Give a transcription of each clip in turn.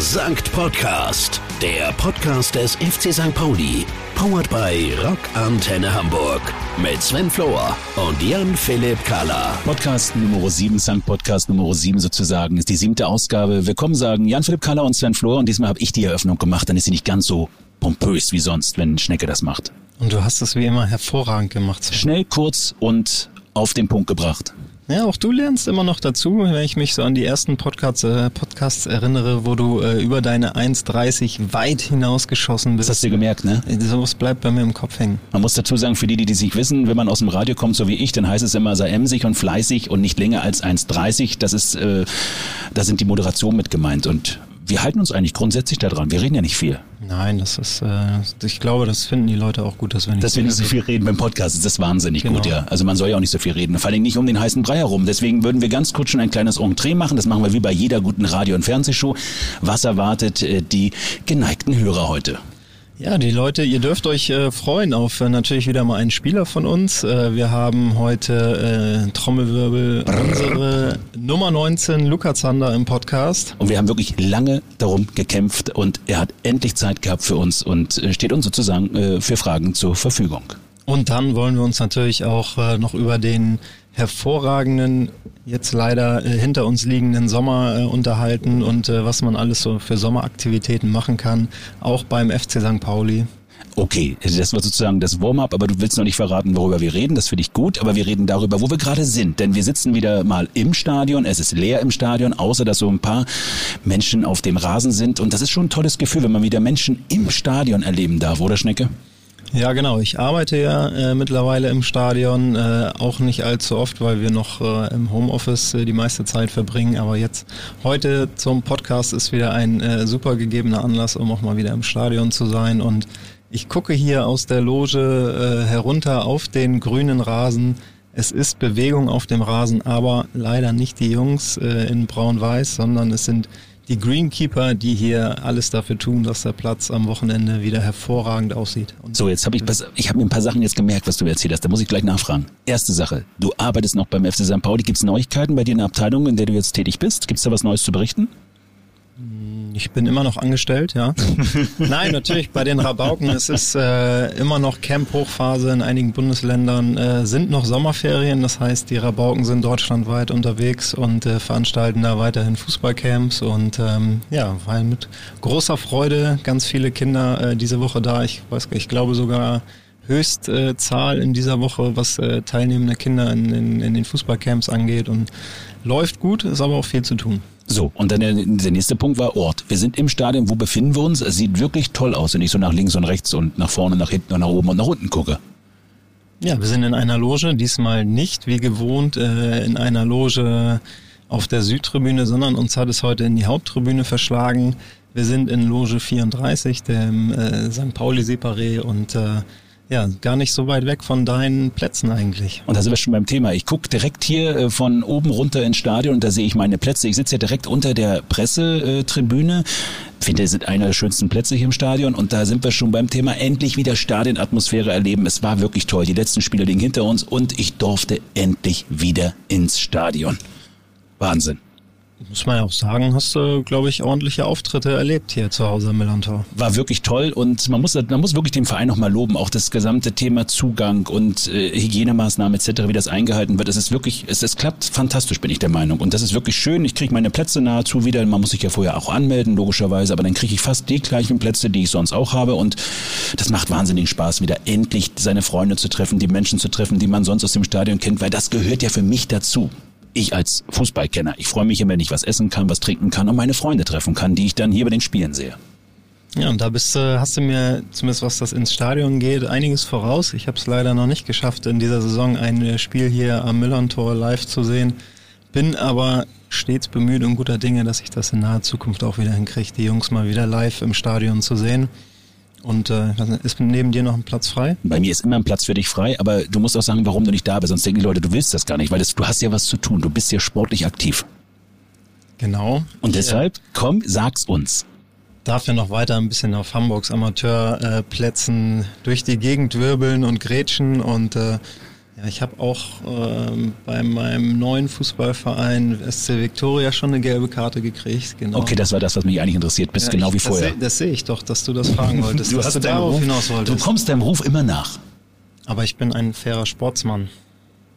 Sankt Podcast, der Podcast des FC St. Pauli. Powered by Rock Antenne Hamburg. Mit Sven Flohr und Jan-Philipp Kalla. Podcast Nummer 7, Sankt Podcast Nummer 7 sozusagen, ist die siebte Ausgabe. Willkommen sagen Jan-Philipp Kalla und Sven Flohr. Und diesmal habe ich die Eröffnung gemacht. Dann ist sie nicht ganz so pompös wie sonst, wenn Schnecke das macht. Und du hast es wie immer hervorragend gemacht. Schnell, kurz und auf den Punkt gebracht. Ja, auch du lernst immer noch dazu, wenn ich mich so an die ersten Podcasts, äh, Podcasts erinnere, wo du äh, über deine 1,30 weit hinausgeschossen bist. Das hast du gemerkt, ne? Sowas bleibt bei mir im Kopf hängen. Man muss dazu sagen, für die, die die sich wissen, wenn man aus dem Radio kommt, so wie ich, dann heißt es immer, sei emsig und fleißig und nicht länger als 1,30. Das ist, äh, da sind die Moderationen mit gemeint und wir halten uns eigentlich grundsätzlich daran. Wir reden ja nicht viel. Nein, das ist, äh, ich glaube, das finden die Leute auch gut, dass wir nicht, dass wir nicht so viel reden beim Podcast. Das ist wahnsinnig genau. gut, ja. Also man soll ja auch nicht so viel reden. Vor allem nicht um den heißen Brei herum. Deswegen würden wir ganz kurz schon ein kleines Entree machen. Das machen wir wie bei jeder guten Radio- und Fernsehshow. Was erwartet äh, die geneigten Hörer heute? Ja, die Leute, ihr dürft euch äh, freuen auf äh, natürlich wieder mal einen Spieler von uns. Äh, wir haben heute äh, Trommelwirbel Brrr. unsere Nummer 19 Luca Zander im Podcast. Und wir haben wirklich lange darum gekämpft und er hat endlich Zeit gehabt für uns und äh, steht uns sozusagen äh, für Fragen zur Verfügung. Und dann wollen wir uns natürlich auch noch über den hervorragenden, jetzt leider äh, hinter uns liegenden Sommer äh, unterhalten und äh, was man alles so für Sommeraktivitäten machen kann, auch beim FC St. Pauli. Okay, das war sozusagen das Warm-up, aber du willst noch nicht verraten, worüber wir reden. Das finde ich gut, aber wir reden darüber, wo wir gerade sind. Denn wir sitzen wieder mal im Stadion. Es ist leer im Stadion, außer dass so ein paar Menschen auf dem Rasen sind. Und das ist schon ein tolles Gefühl, wenn man wieder Menschen im Stadion erleben darf, oder Schnecke? Ja, genau. Ich arbeite ja äh, mittlerweile im Stadion, äh, auch nicht allzu oft, weil wir noch äh, im Homeoffice äh, die meiste Zeit verbringen. Aber jetzt heute zum Podcast ist wieder ein äh, super gegebener Anlass, um auch mal wieder im Stadion zu sein. Und ich gucke hier aus der Loge äh, herunter auf den grünen Rasen. Es ist Bewegung auf dem Rasen, aber leider nicht die Jungs in Braun-Weiß, sondern es sind die Greenkeeper, die hier alles dafür tun, dass der Platz am Wochenende wieder hervorragend aussieht. Und so, jetzt habe ich, ich habe mir ein paar Sachen jetzt gemerkt, was du erzählt hast. Da muss ich gleich nachfragen. Erste Sache, du arbeitest noch beim FC St. Pauli. Gibt es Neuigkeiten bei dir in der Abteilung, in der du jetzt tätig bist? Gibt es da was Neues zu berichten? Ich bin immer noch angestellt, ja. Nein, natürlich bei den Rabauken. Es ist äh, immer noch Camp-Hochphase in einigen Bundesländern. Äh, sind noch Sommerferien, das heißt, die Rabauken sind deutschlandweit unterwegs und äh, veranstalten da weiterhin Fußballcamps. Und ähm, ja, weil mit großer Freude ganz viele Kinder äh, diese Woche da. Ich weiß, ich glaube sogar Höchstzahl in dieser Woche, was äh, teilnehmende Kinder in, in, in den Fußballcamps angeht. Und läuft gut, ist aber auch viel zu tun. So, und dann der, der nächste Punkt war Ort. Wir sind im Stadion, wo befinden wir uns? Es sieht wirklich toll aus, wenn ich so nach links und rechts und nach vorne, nach hinten und nach oben und nach unten gucke. Ja, wir sind in einer Loge, diesmal nicht wie gewohnt äh, in einer Loge auf der Südtribüne, sondern uns hat es heute in die Haupttribüne verschlagen. Wir sind in Loge 34, dem äh, St. Pauli Separé und äh, ja, gar nicht so weit weg von deinen Plätzen eigentlich. Und da sind wir schon beim Thema. Ich gucke direkt hier äh, von oben runter ins Stadion und da sehe ich meine Plätze. Ich sitze ja direkt unter der Pressetribüne. Finde, es sind einer der schönsten Plätze hier im Stadion und da sind wir schon beim Thema endlich wieder Stadionatmosphäre erleben. Es war wirklich toll. Die letzten Spiele liegen hinter uns und ich durfte endlich wieder ins Stadion. Wahnsinn. Muss man ja auch sagen, hast du, glaube ich, ordentliche Auftritte erlebt hier zu Hause im Millantor. War wirklich toll und man muss, man muss wirklich den Verein nochmal loben. Auch das gesamte Thema Zugang und äh, Hygienemaßnahmen etc., wie das eingehalten wird. Es ist wirklich, es, es klappt fantastisch, bin ich der Meinung. Und das ist wirklich schön. Ich kriege meine Plätze nahezu wieder. Man muss sich ja vorher auch anmelden, logischerweise. Aber dann kriege ich fast die gleichen Plätze, die ich sonst auch habe. Und das macht wahnsinnig Spaß, wieder endlich seine Freunde zu treffen, die Menschen zu treffen, die man sonst aus dem Stadion kennt, weil das gehört ja für mich dazu ich als Fußballkenner, ich freue mich immer, wenn ich was essen kann, was trinken kann und meine Freunde treffen kann, die ich dann hier bei den Spielen sehe. Ja, und da bist du, hast du mir, zumindest was das ins Stadion geht, einiges voraus. Ich habe es leider noch nicht geschafft, in dieser Saison ein Spiel hier am Müllern-Tor live zu sehen. Bin aber stets bemüht und guter Dinge, dass ich das in naher Zukunft auch wieder hinkriege, die Jungs mal wieder live im Stadion zu sehen. Und äh, ist neben dir noch ein Platz frei? Bei mir ist immer ein Platz für dich frei, aber du musst auch sagen, warum du nicht da bist. Sonst denken die Leute, du willst das gar nicht, weil das, du hast ja was zu tun. Du bist ja sportlich aktiv. Genau. Und deshalb, komm, sag's uns. Darf ja noch weiter ein bisschen auf Hamburgs Amateurplätzen äh, durch die Gegend wirbeln und grätschen und äh, Ja, ich habe auch ähm, bei meinem neuen Fußballverein SC Victoria schon eine gelbe Karte gekriegt. Genau. Okay, das war das, was mich eigentlich interessiert. Bist ja, genau ich, wie vorher. Das, das sehe ich doch, dass du das fragen wolltest. du, hast du darauf Ruf, hinaus wolltest. Du kommst deinem Ruf immer nach. Aber ich bin ein fairer Sportsmann.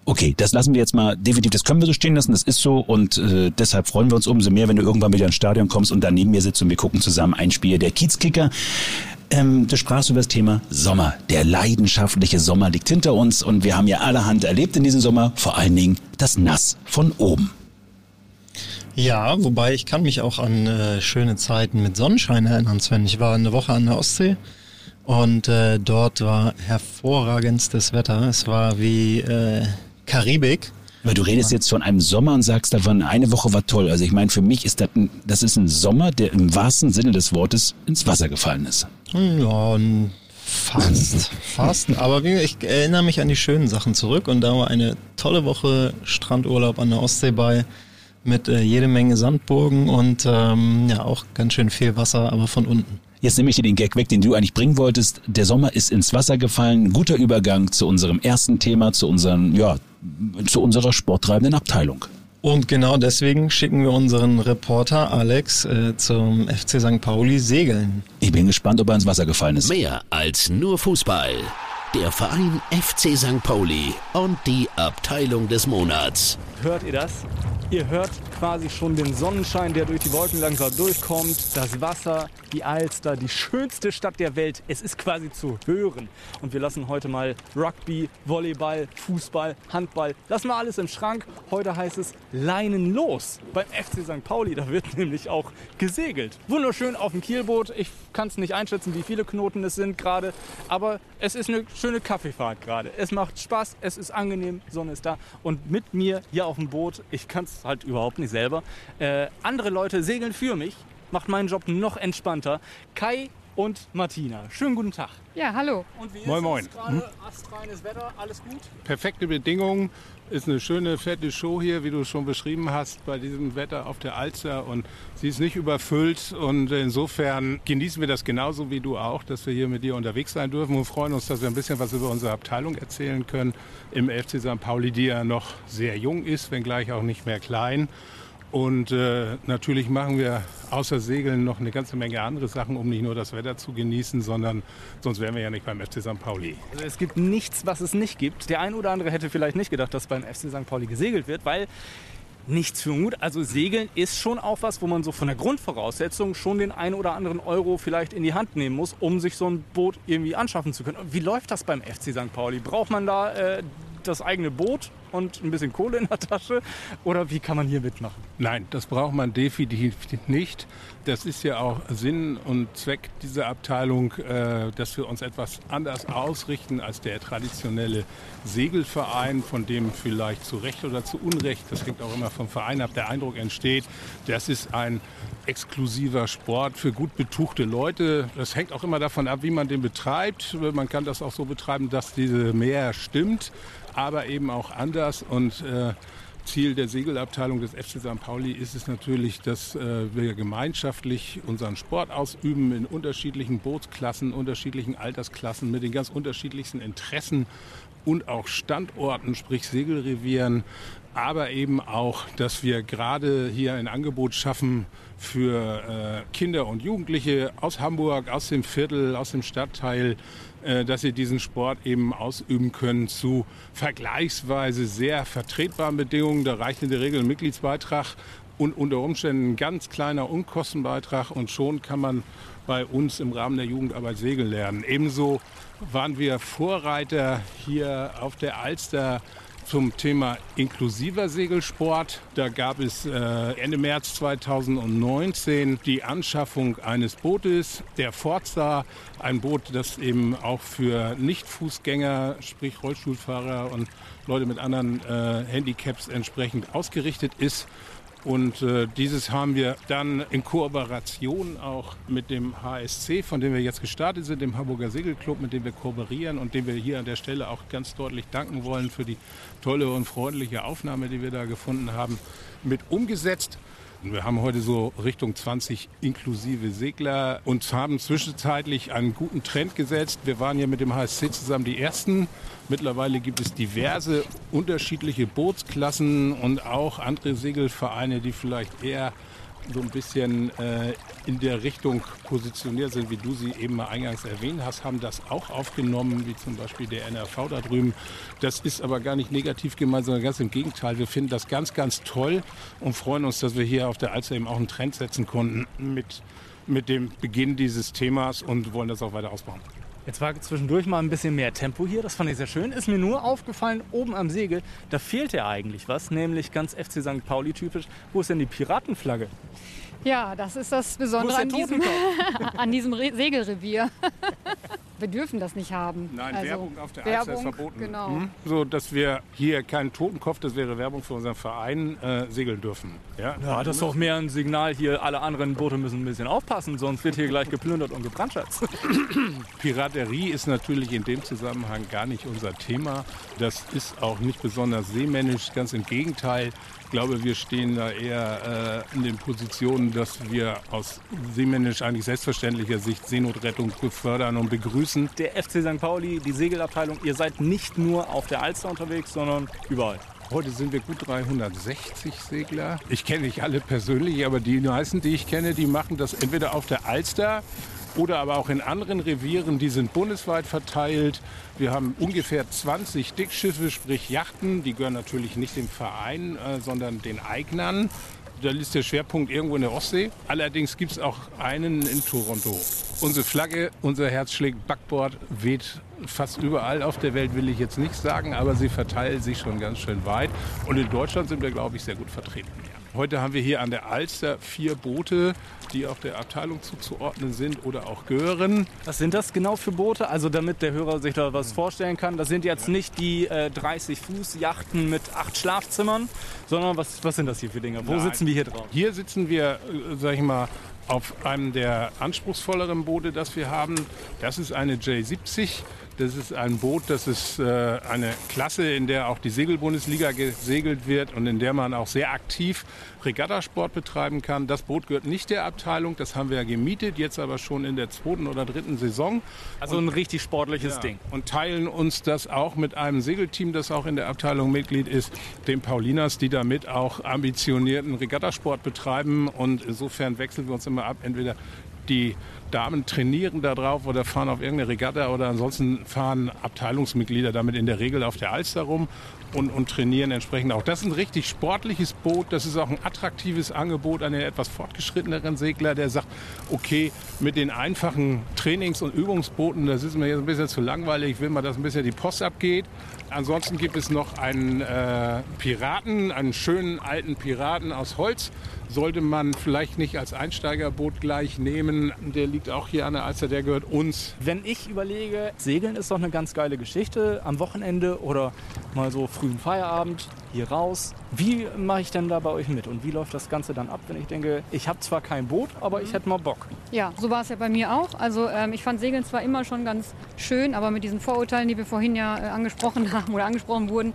Okay, das lassen wir jetzt mal definitiv, das können wir so stehen lassen, das ist so und äh, deshalb freuen wir uns umso mehr, wenn du irgendwann wieder ins Stadion kommst und da neben mir sitzt und wir gucken zusammen ein Spiel der Kiezkicker. Ähm, du sprachst über das Thema Sommer. Der leidenschaftliche Sommer liegt hinter uns und wir haben ja allerhand erlebt in diesem Sommer, vor allen Dingen das Nass von oben. Ja, wobei ich kann mich auch an äh, schöne Zeiten mit Sonnenschein erinnern, Sven. Ich war eine Woche an der Ostsee und äh, dort war hervorragendstes Wetter. Es war wie äh, Karibik. Weil du redest jetzt von einem Sommer und sagst davon, eine Woche war toll. Also ich meine, für mich ist das ein, das ist ein Sommer, der im wahrsten Sinne des Wortes ins Wasser gefallen ist. Ja, fast, fast. Aber ich erinnere mich an die schönen Sachen zurück und da war eine tolle Woche Strandurlaub an der Ostsee bei mit äh, jede Menge Sandburgen und ähm, ja auch ganz schön viel Wasser, aber von unten. Jetzt nehme ich dir den Gag weg, den du eigentlich bringen wolltest. Der Sommer ist ins Wasser gefallen. Guter Übergang zu unserem ersten Thema, zu unseren, ja, zu unserer sporttreibenden Abteilung. Und genau deswegen schicken wir unseren Reporter Alex äh, zum FC St. Pauli segeln. Ich bin gespannt, ob er ins Wasser gefallen ist. Mehr als nur Fußball. Der Verein FC St. Pauli und die Abteilung des Monats. Hört ihr das? Ihr hört quasi schon den Sonnenschein, der durch die Wolken langsam durchkommt, das Wasser, die Alster, die schönste Stadt der Welt. Es ist quasi zu hören. Und wir lassen heute mal Rugby, Volleyball, Fußball, Handball, lassen wir alles im Schrank. Heute heißt es Leinen los beim FC St. Pauli. Da wird nämlich auch gesegelt. Wunderschön auf dem Kielboot. Ich kann es nicht einschätzen, wie viele Knoten es sind gerade, aber es ist eine schöne Kaffeefahrt gerade. Es macht Spaß, es ist angenehm, Sonne ist da. Und mit mir hier auf dem Boot, ich kann es halt überhaupt nicht selber. Äh, andere Leute segeln für mich, macht meinen Job noch entspannter. Kai und Martina. Schönen guten Tag. Ja, hallo. Und wie ist moin, moin. gerade? Hm? Astreines Wetter, alles gut? Perfekte Bedingungen. Ist eine schöne, fette Show hier, wie du schon beschrieben hast, bei diesem Wetter auf der Alster. Und sie ist nicht überfüllt. Und insofern genießen wir das genauso wie du auch, dass wir hier mit dir unterwegs sein dürfen und freuen uns, dass wir ein bisschen was über unsere Abteilung erzählen können im FC St. Pauli, die ja noch sehr jung ist, wenngleich auch nicht mehr klein. Und äh, natürlich machen wir außer Segeln noch eine ganze Menge andere Sachen, um nicht nur das Wetter zu genießen, sondern sonst wären wir ja nicht beim FC St. Pauli. Also es gibt nichts, was es nicht gibt. Der ein oder andere hätte vielleicht nicht gedacht, dass beim FC St. Pauli gesegelt wird, weil nichts für Mut. Also Segeln ist schon auch was, wo man so von der Grundvoraussetzung schon den einen oder anderen Euro vielleicht in die Hand nehmen muss, um sich so ein Boot irgendwie anschaffen zu können. Wie läuft das beim FC St. Pauli? Braucht man da äh, das eigene Boot und ein bisschen Kohle in der Tasche? Oder wie kann man hier mitmachen? Nein, das braucht man definitiv nicht. Das ist ja auch Sinn und Zweck dieser Abteilung, äh, dass wir uns etwas anders ausrichten als der traditionelle Segelverein, von dem vielleicht zu Recht oder zu Unrecht, das hängt auch immer vom Verein ab, der Eindruck entsteht, das ist ein exklusiver Sport für gut betuchte Leute. Das hängt auch immer davon ab, wie man den betreibt. Man kann das auch so betreiben, dass diese Meer stimmt aber eben auch anders. Und äh, Ziel der Segelabteilung des FC St. Pauli ist es natürlich, dass äh, wir gemeinschaftlich unseren Sport ausüben in unterschiedlichen Bootsklassen, unterschiedlichen Altersklassen, mit den ganz unterschiedlichsten Interessen und auch Standorten, sprich Segelrevieren, aber eben auch, dass wir gerade hier ein Angebot schaffen für äh, Kinder und Jugendliche aus Hamburg, aus dem Viertel, aus dem Stadtteil, äh, dass sie diesen Sport eben ausüben können zu vergleichsweise sehr vertretbaren Bedingungen. Da reicht in der Regel ein Mitgliedsbeitrag und unter Umständen ein ganz kleiner Unkostenbeitrag und schon kann man bei uns im Rahmen der Jugendarbeit segeln lernen. Ebenso waren wir Vorreiter hier auf der Alster zum Thema inklusiver Segelsport. Da gab es äh, Ende März 2019 die Anschaffung eines Bootes, der Forza, ein Boot, das eben auch für Nicht-Fußgänger, sprich Rollstuhlfahrer und Leute mit anderen äh, Handicaps entsprechend ausgerichtet ist. Und äh, dieses haben wir dann in Kooperation auch mit dem HSC, von dem wir jetzt gestartet sind, dem Hamburger Segelclub, mit dem wir kooperieren und dem wir hier an der Stelle auch ganz deutlich danken wollen für die tolle und freundliche Aufnahme, die wir da gefunden haben, mit umgesetzt. Wir haben heute so Richtung 20 inklusive Segler und haben zwischenzeitlich einen guten Trend gesetzt. Wir waren ja mit dem HSC zusammen die Ersten. Mittlerweile gibt es diverse unterschiedliche Bootsklassen und auch andere Segelvereine, die vielleicht eher so ein bisschen äh, in der Richtung positioniert sind, wie du sie eben mal eingangs erwähnt hast, haben das auch aufgenommen, wie zum Beispiel der NRV da drüben. Das ist aber gar nicht negativ gemeint, sondern ganz im Gegenteil. Wir finden das ganz, ganz toll und freuen uns, dass wir hier auf der Alster eben auch einen Trend setzen konnten mit, mit dem Beginn dieses Themas und wollen das auch weiter ausbauen. Jetzt war zwischendurch mal ein bisschen mehr Tempo hier, das fand ich sehr schön. Ist mir nur aufgefallen, oben am Segel, da fehlt ja eigentlich was, nämlich ganz FC St. Pauli typisch. Wo ist denn die Piratenflagge? Ja, das ist das Besondere an diesem, an diesem Segelrevier. wir dürfen das nicht haben. Nein, also, Werbung auf der Werbung, ist verboten. Genau. Hm? So, dass wir hier keinen Totenkopf, das wäre Werbung für unseren Verein, äh, segeln dürfen. Ja, ja das ist doch mehr ein Signal hier, alle anderen Boote müssen ein bisschen aufpassen, sonst wird hier gleich geplündert und gebrandschatzt. Piraterie ist natürlich in dem Zusammenhang gar nicht unser Thema. Das ist auch nicht besonders seemännisch, ganz im Gegenteil. Ich glaube, wir stehen da eher äh, in den Positionen, dass wir aus seemännisch eigentlich selbstverständlicher Sicht Seenotrettung befördern und begrüßen. Der FC St. Pauli, die Segelabteilung, ihr seid nicht nur auf der Alster unterwegs, sondern überall. Heute sind wir gut 360 Segler. Ich kenne nicht alle persönlich, aber die meisten, die ich kenne, die machen das entweder auf der Alster oder aber auch in anderen Revieren, die sind bundesweit verteilt. Wir haben ungefähr 20 Dickschiffe, sprich Yachten, die gehören natürlich nicht dem Verein, äh, sondern den Eignern. Da ist der Schwerpunkt irgendwo in der Ostsee. Allerdings gibt es auch einen in Toronto. Unsere Flagge, unser Herz schlägt Backbord, weht fast überall auf der Welt, will ich jetzt nicht sagen, aber sie verteilt sich schon ganz schön weit. Und in Deutschland sind wir, glaube ich, sehr gut vertreten. Heute haben wir hier an der Alster vier Boote, die auch der Abteilung zuzuordnen sind oder auch gehören. Was sind das genau für Boote? Also damit der Hörer sich da was vorstellen kann. Das sind jetzt nicht die äh, 30 Fuß Yachten mit acht Schlafzimmern, sondern was, was sind das hier für Dinge? Wo Nein. sitzen wir hier drauf? Hier sitzen wir, äh, sag ich mal, auf einem der anspruchsvolleren Boote, das wir haben. Das ist eine J70. Das ist ein Boot, das ist äh, eine Klasse, in der auch die Segelbundesliga gesegelt wird und in der man auch sehr aktiv Regattasport betreiben kann. Das Boot gehört nicht der Abteilung, das haben wir ja gemietet, jetzt aber schon in der zweiten oder dritten Saison. Also ein richtig sportliches ja, Ding. Und teilen uns das auch mit einem Segelteam, das auch in der Abteilung Mitglied ist, dem Paulinas, die damit auch ambitionierten Regattasport betreiben. Und insofern wechseln wir uns immer ab, entweder die Damen trainieren da drauf oder fahren auf irgendeine Regatta oder ansonsten fahren Abteilungsmitglieder damit in der Regel auf der Alster rum und, und trainieren entsprechend auch. Das ist ein richtig sportliches Boot. Das ist auch ein attraktives Angebot an den etwas fortgeschritteneren Segler, der sagt, okay, mit den einfachen Trainings- und Übungsbooten, das ist mir jetzt ein bisschen zu langweilig, ich will mal, dass ein bisschen die Post abgeht. Ansonsten gibt es noch einen äh, Piraten, einen schönen alten Piraten aus Holz. Sollte man vielleicht nicht als Einsteigerboot gleich nehmen. Der liegt auch hier an der Alster, der gehört uns. Wenn ich überlege, Segeln ist doch eine ganz geile Geschichte am Wochenende oder mal so frühen Feierabend hier raus. Wie mache ich denn da bei euch mit und wie läuft das Ganze dann ab, wenn ich denke, ich habe zwar kein Boot, aber ich hätte mal Bock? Ja, so war es ja bei mir auch. Also ähm, ich fand Segeln zwar immer schon ganz schön, aber mit diesen Vorurteilen, die wir vorhin ja äh, angesprochen haben oder angesprochen wurden,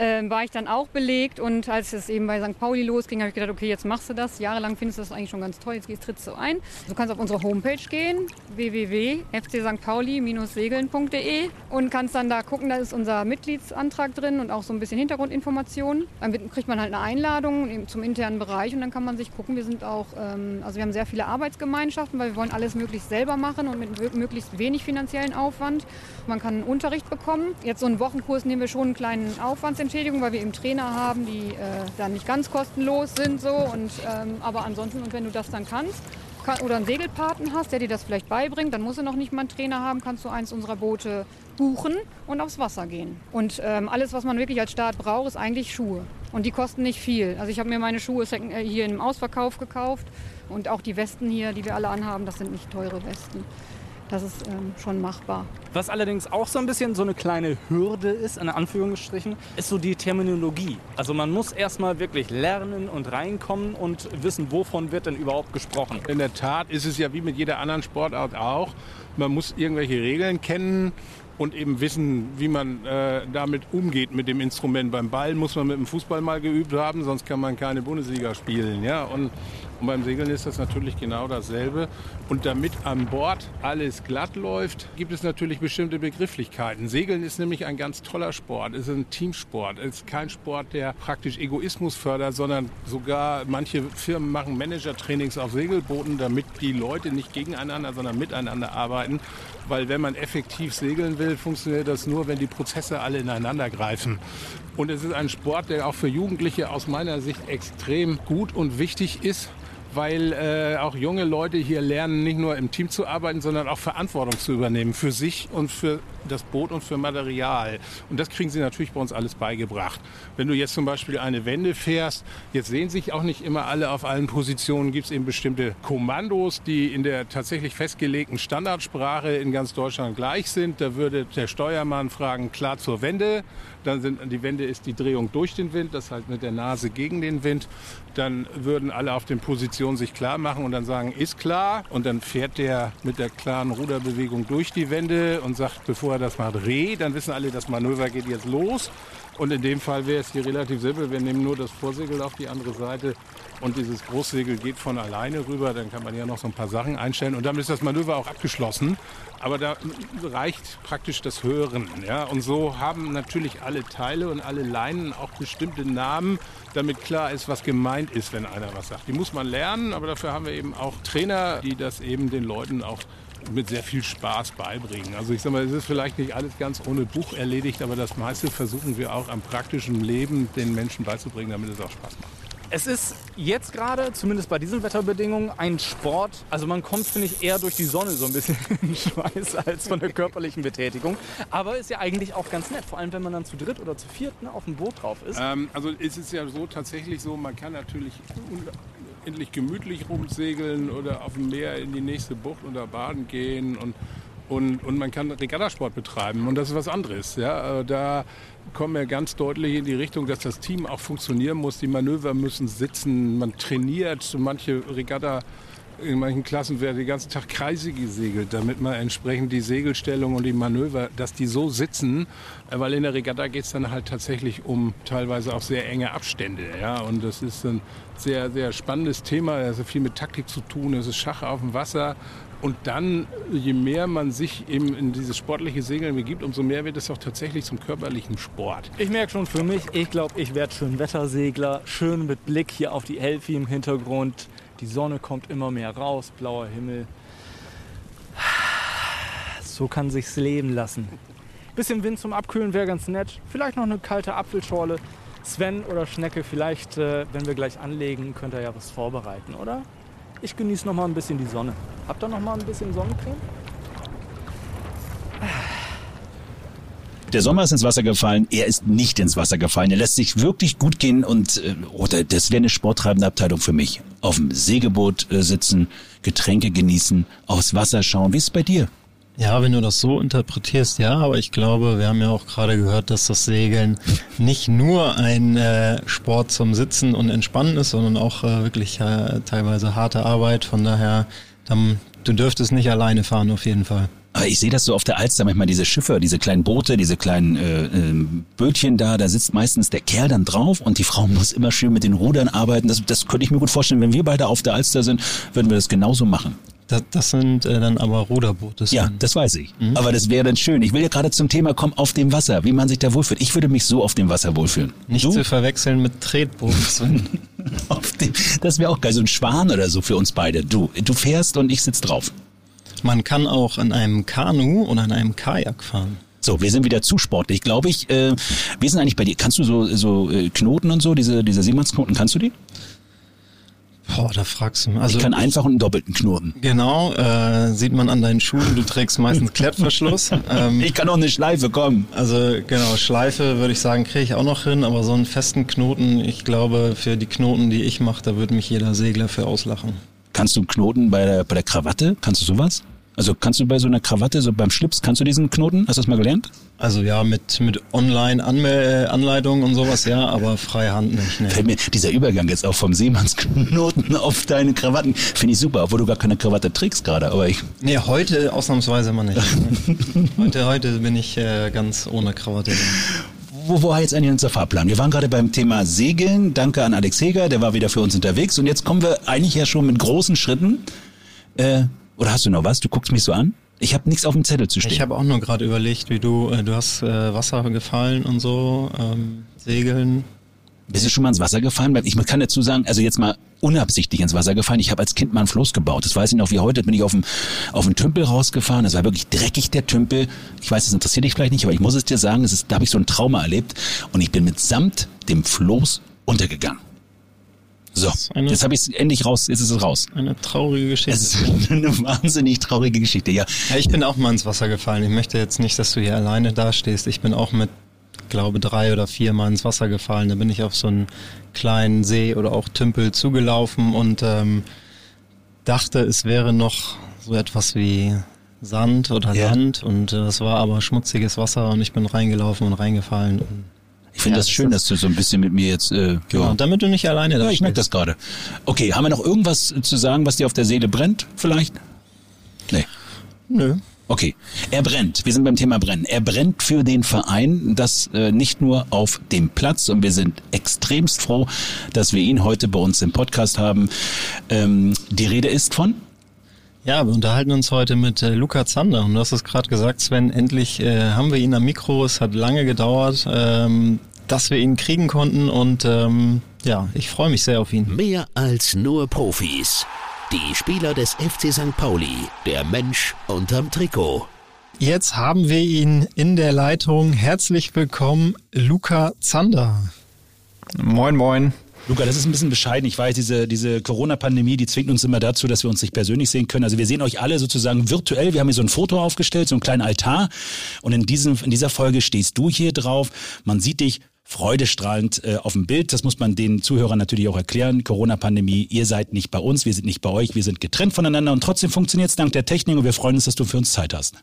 äh, war ich dann auch belegt. Und als es eben bei St. Pauli losging, habe ich gedacht, okay, jetzt machst du das. Jahrelang findest du das eigentlich schon ganz toll, jetzt gehst, trittst du ein. Du kannst auf unsere Homepage gehen, www.fcstpauli-segeln.de und kannst dann da gucken, da ist unser Mitgliedsantrag drin und auch so ein bisschen Hintergrundinformationen. Dann kriegt man halt eine Einladung zum internen Bereich und dann kann man sich gucken. Wir sind auch, ähm, also wir haben sehr viele Arbeitsgemeinschaften, weil wir wollen alles möglichst selber machen und mit möglichst wenig finanziellen Aufwand. Man kann Unterricht bekommen. Jetzt so einen Wochenkurs nehmen wir schon einen kleinen Aufwandsentschädigung, weil wir eben Trainer haben, die äh, dann nicht ganz kostenlos sind so. Und, ähm, aber ansonsten, und wenn du das dann kannst, kann, oder einen Segelpaten hast, der dir das vielleicht beibringt, dann musst du noch nicht mal einen Trainer haben, kannst du eins unserer Boote buchen und aufs Wasser gehen. Und ähm, alles, was man wirklich als Start braucht, ist eigentlich Schuhe. Und die kosten nicht viel. Also ich habe mir meine Schuhe äh, hier im Ausverkauf gekauft und auch die Westen hier, die wir alle anhaben, das sind nicht teure Westen. Das ist ähm, schon machbar. Was allerdings auch so ein bisschen so eine kleine Hürde ist, in Anführungsstrichen, ist so die Terminologie. Also man muss erstmal wirklich lernen und reinkommen und wissen, wovon wird denn überhaupt gesprochen. In der Tat ist es ja wie mit jeder anderen Sportart auch. Man muss irgendwelche Regeln kennen und eben wissen, wie man äh, damit umgeht mit dem Instrument. Beim Ball muss man mit dem Fußball mal geübt haben, sonst kann man keine Bundesliga spielen. Ja? Und, und beim Segeln ist das natürlich genau dasselbe. Und damit an Bord alles glatt läuft, gibt es natürlich bestimmte Begrifflichkeiten. Segeln ist nämlich ein ganz toller Sport. Es ist ein Teamsport. Es ist kein Sport, der praktisch Egoismus fördert, sondern sogar manche Firmen machen Manager-Trainings auf Segelbooten, damit die Leute nicht gegeneinander, sondern miteinander arbeiten. Weil wenn man effektiv segeln will, funktioniert das nur, wenn die Prozesse alle ineinander greifen. Und es ist ein Sport, der auch für Jugendliche aus meiner Sicht extrem gut und wichtig ist weil äh, auch junge Leute hier lernen, nicht nur im Team zu arbeiten, sondern auch Verantwortung zu übernehmen für sich und für das Boot und für Material. Und das kriegen sie natürlich bei uns alles beigebracht. Wenn du jetzt zum Beispiel eine Wende fährst, jetzt sehen sich auch nicht immer alle auf allen Positionen, gibt es eben bestimmte Kommandos, die in der tatsächlich festgelegten Standardsprache in ganz Deutschland gleich sind. Da würde der Steuermann fragen, klar zur Wende. Dann sind die Wende ist die Drehung durch den Wind, das halt mit der Nase gegen den Wind. Dann würden alle auf den Positionen sich klar machen und dann sagen, ist klar. Und dann fährt der mit der klaren Ruderbewegung durch die Wende und sagt, bevor er das macht, Reh. Dann wissen alle, das Manöver geht jetzt los. Und in dem Fall wäre es hier relativ simpel. Wir nehmen nur das Vorsegel auf die andere Seite und dieses Großsegel geht von alleine rüber. Dann kann man ja noch so ein paar Sachen einstellen und damit ist das Manöver auch abgeschlossen. Aber da reicht praktisch das Hören. Ja? Und so haben natürlich alle Teile und alle Leinen auch bestimmte Namen, damit klar ist, was gemeint ist, wenn einer was sagt. Die muss man lernen, aber dafür haben wir eben auch Trainer, die das eben den Leuten auch mit sehr viel Spaß beibringen. Also ich sage mal, es ist vielleicht nicht alles ganz ohne Buch erledigt, aber das meiste versuchen wir auch am praktischen Leben den Menschen beizubringen, damit es auch Spaß macht. Es ist jetzt gerade, zumindest bei diesen Wetterbedingungen, ein Sport. Also man kommt, finde ich, eher durch die Sonne so ein bisschen in Schweiß als von der körperlichen Betätigung. Aber ist ja eigentlich auch ganz nett, vor allem wenn man dann zu dritt oder zu viert ne, auf dem Boot drauf ist. Ähm, also ist es ja so tatsächlich so, man kann natürlich endlich gemütlich rumsegeln oder auf dem Meer in die nächste Bucht oder baden gehen und und, und man kann Regattasport betreiben und das ist was anderes. Ja? Äh, da kommen wir ganz deutlich in die Richtung, dass das Team auch funktionieren muss. Die Manöver müssen sitzen, man trainiert. Manche Regatta in manchen Klassen wird den ganzen Tag Kreise gesegelt, damit man entsprechend die Segelstellung und die Manöver, dass die so sitzen, äh, weil in der Regatta geht es dann halt tatsächlich um teilweise auch sehr enge Abstände. Ja? Und das ist ein sehr, sehr spannendes Thema. Es hat viel mit Taktik zu tun. Es ist Schach auf dem Wasser. Und dann, je mehr man sich eben in dieses sportliche Segeln begibt, umso mehr wird es auch tatsächlich zum körperlichen Sport. Ich merke schon für mich, ich glaube, ich werde schön Wettersegler, schön mit Blick hier auf die Elfi im Hintergrund. Die Sonne kommt immer mehr raus, blauer Himmel. So kann sich's leben lassen. Bisschen Wind zum Abkühlen wäre ganz nett. Vielleicht noch eine kalte Apfelschorle. Sven oder Schnecke, vielleicht, äh, wenn wir gleich anlegen, könnt ihr ja was vorbereiten, oder? Ich genieße noch mal ein bisschen die Sonne. Habt ihr noch mal ein bisschen Sonnencreme? Der Sommer ist ins Wasser gefallen, er ist nicht ins Wasser gefallen. Er lässt sich wirklich gut gehen und äh, oder das wäre eine sporttreibende Abteilung für mich. Auf dem Segelboot äh, sitzen, Getränke genießen, aufs Wasser schauen. Wie ist es bei dir? Ja, wenn du das so interpretierst, ja, aber ich glaube, wir haben ja auch gerade gehört, dass das Segeln nicht nur ein äh, Sport zum Sitzen und Entspannen ist, sondern auch äh, wirklich äh, teilweise harte Arbeit. Von daher, dann, du dürftest nicht alleine fahren auf jeden Fall. Ich sehe das so auf der Alster manchmal, diese Schiffe, diese kleinen Boote, diese kleinen äh, äh, Bötchen da, da sitzt meistens der Kerl dann drauf und die Frau muss immer schön mit den Rudern arbeiten. Das, das könnte ich mir gut vorstellen. Wenn wir beide auf der Alster sind, würden wir das genauso machen. Das, das sind äh, dann aber Ruderboote. Ja, das weiß ich. Mhm. Aber das wäre dann schön. Ich will ja gerade zum Thema kommen, auf dem Wasser, wie man sich da wohlfühlt. Ich würde mich so auf dem Wasser wohlfühlen. Nicht du? zu verwechseln mit Tretbooten. dem, das wäre auch geil, so ein Schwan oder so für uns beide. Du, du fährst und ich sitz drauf. Man kann auch an einem Kanu oder an einem Kajak fahren. So, wir sind wieder zu sportlich, glaube ich. Äh, wie sind eigentlich bei dir? Kannst du so, so äh, Knoten und so, diese, diese Siemens-Knoten, kannst du die? Boah, da fragst du mich. Also, ich kann einfach einen doppelten Knoten. Genau, äh, sieht man an deinen Schuhen, du trägst meistens Klettverschluss. ähm, ich kann auch eine Schleife, kommen. Also genau, Schleife würde ich sagen, kriege ich auch noch hin, aber so einen festen Knoten, ich glaube, für die Knoten, die ich mache, da würde mich jeder Segler für auslachen. Kannst du einen Knoten bei der, bei der Krawatte? Kannst du sowas? Also kannst du bei so einer Krawatte, so beim Schlips, kannst du diesen Knoten? Hast du das mal gelernt? Also ja, mit, mit Online-Anleitungen und sowas, ja, aber freie Hand nicht. Ne. Fällt mir dieser Übergang jetzt auch vom Seemannsknoten auf deine Krawatten, finde ich super, obwohl du gar keine Krawatte trägst gerade, aber ich... Nee, heute ausnahmsweise mal nicht. Heute, heute bin ich äh, ganz ohne Krawatte. Wo war jetzt eigentlich unser Fahrplan? Wir waren gerade beim Thema Segeln. Danke an Alex Heger, der war wieder für uns unterwegs. Und jetzt kommen wir eigentlich ja schon mit großen Schritten. Äh, oder hast du noch was? Du guckst mich so an. Ich habe nichts auf dem Zettel zu stehen. Ich habe auch nur gerade überlegt, wie du, äh, du hast äh, Wasser gefallen und so, ähm, Segeln. Bist du schon mal ins Wasser gefallen? Ich kann dazu sagen, also jetzt mal unabsichtlich ins Wasser gefallen. Ich habe als Kind mal einen Floß gebaut. Das weiß ich noch wie heute. Bin ich auf dem auf den Tümpel rausgefahren. Das war wirklich dreckig der Tümpel. Ich weiß, das interessiert dich vielleicht nicht, aber ich muss es dir sagen, das ist, da habe ich so ein Trauma erlebt und ich bin mitsamt dem Floß untergegangen. So, jetzt habe ich es endlich raus, jetzt ist es raus. Eine traurige Geschichte. Es ist eine wahnsinnig traurige Geschichte, ja. ja. Ich bin auch mal ins Wasser gefallen. Ich möchte jetzt nicht, dass du hier alleine dastehst. Ich bin auch mit, glaube drei oder vier Mal ins Wasser gefallen. Da bin ich auf so einen kleinen See oder auch Tümpel zugelaufen und ähm, dachte, es wäre noch so etwas wie Sand oder ja. Land und äh, es war aber schmutziges Wasser und ich bin reingelaufen und reingefallen. Und finde ja, das schön, dass du so ein bisschen mit mir jetzt. Äh, genau, damit du nicht alleine da Ja, ich merke das gerade. Okay, haben wir noch irgendwas zu sagen, was dir auf der Seele brennt, vielleicht? Nee. Nö. Okay, er brennt. Wir sind beim Thema Brennen. Er brennt für den Verein, das äh, nicht nur auf dem Platz. Und wir sind extremst froh, dass wir ihn heute bei uns im Podcast haben. Ähm, die Rede ist von ja, wir unterhalten uns heute mit äh, Luca Zander und du hast es gerade gesagt, Sven, endlich äh, haben wir ihn am Mikro. Es hat lange gedauert. Ähm, dass wir ihn kriegen konnten und ähm, ja, ich freue mich sehr auf ihn. Mehr als nur Profis. Die Spieler des FC St. Pauli, der Mensch unterm Trikot. Jetzt haben wir ihn in der Leitung. Herzlich willkommen, Luca Zander. Moin, moin. Luca, das ist ein bisschen bescheiden. Ich weiß, diese, diese Corona-Pandemie, die zwingt uns immer dazu, dass wir uns nicht persönlich sehen können. Also wir sehen euch alle sozusagen virtuell. Wir haben hier so ein Foto aufgestellt, so einen kleinen Altar. Und in, diesem, in dieser Folge stehst du hier drauf. Man sieht dich freudestrahlend äh, auf dem Bild. Das muss man den Zuhörern natürlich auch erklären. Corona-Pandemie, ihr seid nicht bei uns, wir sind nicht bei euch, wir sind getrennt voneinander und trotzdem funktioniert es dank der Technik und wir freuen uns, dass du für uns Zeit hast.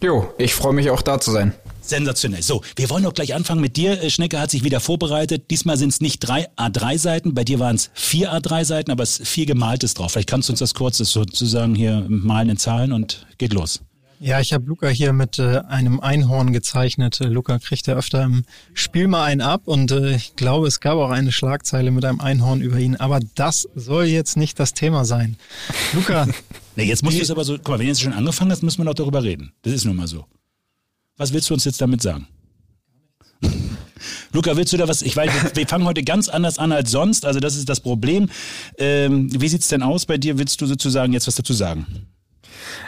Jo, ich freue mich auch da zu sein. Sensationell. So, wir wollen doch gleich anfangen mit dir. Äh, Schnecke hat sich wieder vorbereitet. Diesmal sind es nicht drei A3-Seiten, bei dir waren es vier A3-Seiten, aber es ist viel Gemaltes drauf. Vielleicht kannst du uns das kurz sozusagen hier malen in Zahlen und geht los. Ja, ich habe Luca hier mit äh, einem Einhorn gezeichnet. Äh, Luca kriegt ja öfter im Spiel mal einen ab und äh, ich glaube, es gab auch eine Schlagzeile mit einem Einhorn über ihn. Aber das soll jetzt nicht das Thema sein. Luca. nee, jetzt musst du es aber so, guck mal, wenn du jetzt schon angefangen hast, müssen wir noch darüber reden. Das ist nun mal so. Was willst du uns jetzt damit sagen? Luca, willst du da was? Ich weiß, wir fangen heute ganz anders an als sonst. Also das ist das Problem. Ähm, wie sieht's denn aus bei dir? Willst du sozusagen jetzt was dazu sagen?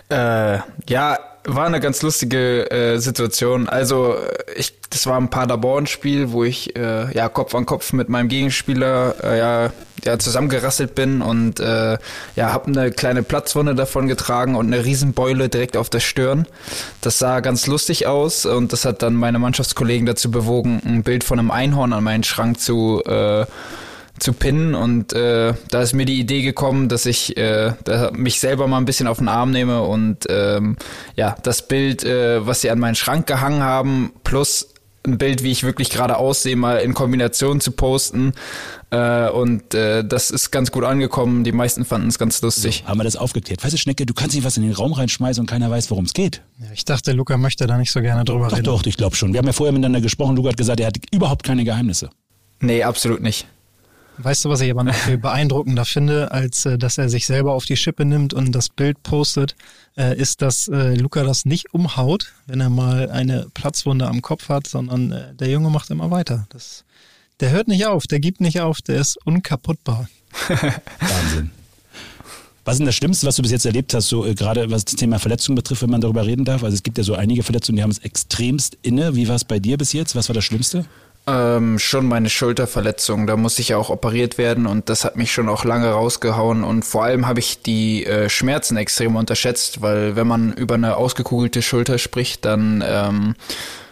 Äh, ja, war eine ganz lustige äh, Situation. Also ich, das war ein Paderborn-Spiel, wo ich äh, ja Kopf an Kopf mit meinem Gegenspieler äh, ja, ja zusammengerasselt bin und äh, ja habe eine kleine Platzwunde davon getragen und eine Riesenbeule direkt auf der Stirn. Das sah ganz lustig aus und das hat dann meine Mannschaftskollegen dazu bewogen, ein Bild von einem Einhorn an meinen Schrank zu äh, zu pinnen und äh, da ist mir die Idee gekommen, dass ich äh, da mich selber mal ein bisschen auf den Arm nehme und ähm, ja, das Bild, äh, was sie an meinen Schrank gehangen haben, plus ein Bild, wie ich wirklich gerade aussehe, mal in Kombination zu posten. Äh, und äh, das ist ganz gut angekommen. Die meisten fanden es ganz lustig. So, haben wir das aufgeklärt. Weißt du, Schnecke, du kannst nicht was in den Raum reinschmeißen und keiner weiß, worum es geht. Ja, ich dachte, Luca möchte da nicht so gerne drüber doch, reden. Doch, doch, ich glaube schon. Wir haben ja vorher miteinander gesprochen. Luca hat gesagt, er hat überhaupt keine Geheimnisse. Nee, absolut nicht. Weißt du, was ich aber noch viel beeindruckender finde, als äh, dass er sich selber auf die Schippe nimmt und das Bild postet, äh, ist, dass äh, Luca das nicht umhaut, wenn er mal eine Platzwunde am Kopf hat, sondern äh, der Junge macht immer weiter. Das, der hört nicht auf, der gibt nicht auf, der ist unkaputtbar. Wahnsinn. Was ist denn das Schlimmste, was du bis jetzt erlebt hast, so äh, gerade was das Thema Verletzung betrifft, wenn man darüber reden darf? Also es gibt ja so einige Verletzungen, die haben es extremst inne. Wie war es bei dir bis jetzt? Was war das Schlimmste? Ähm, schon meine Schulterverletzung, da musste ich ja auch operiert werden und das hat mich schon auch lange rausgehauen und vor allem habe ich die äh, Schmerzen extrem unterschätzt, weil wenn man über eine ausgekugelte Schulter spricht, dann ähm,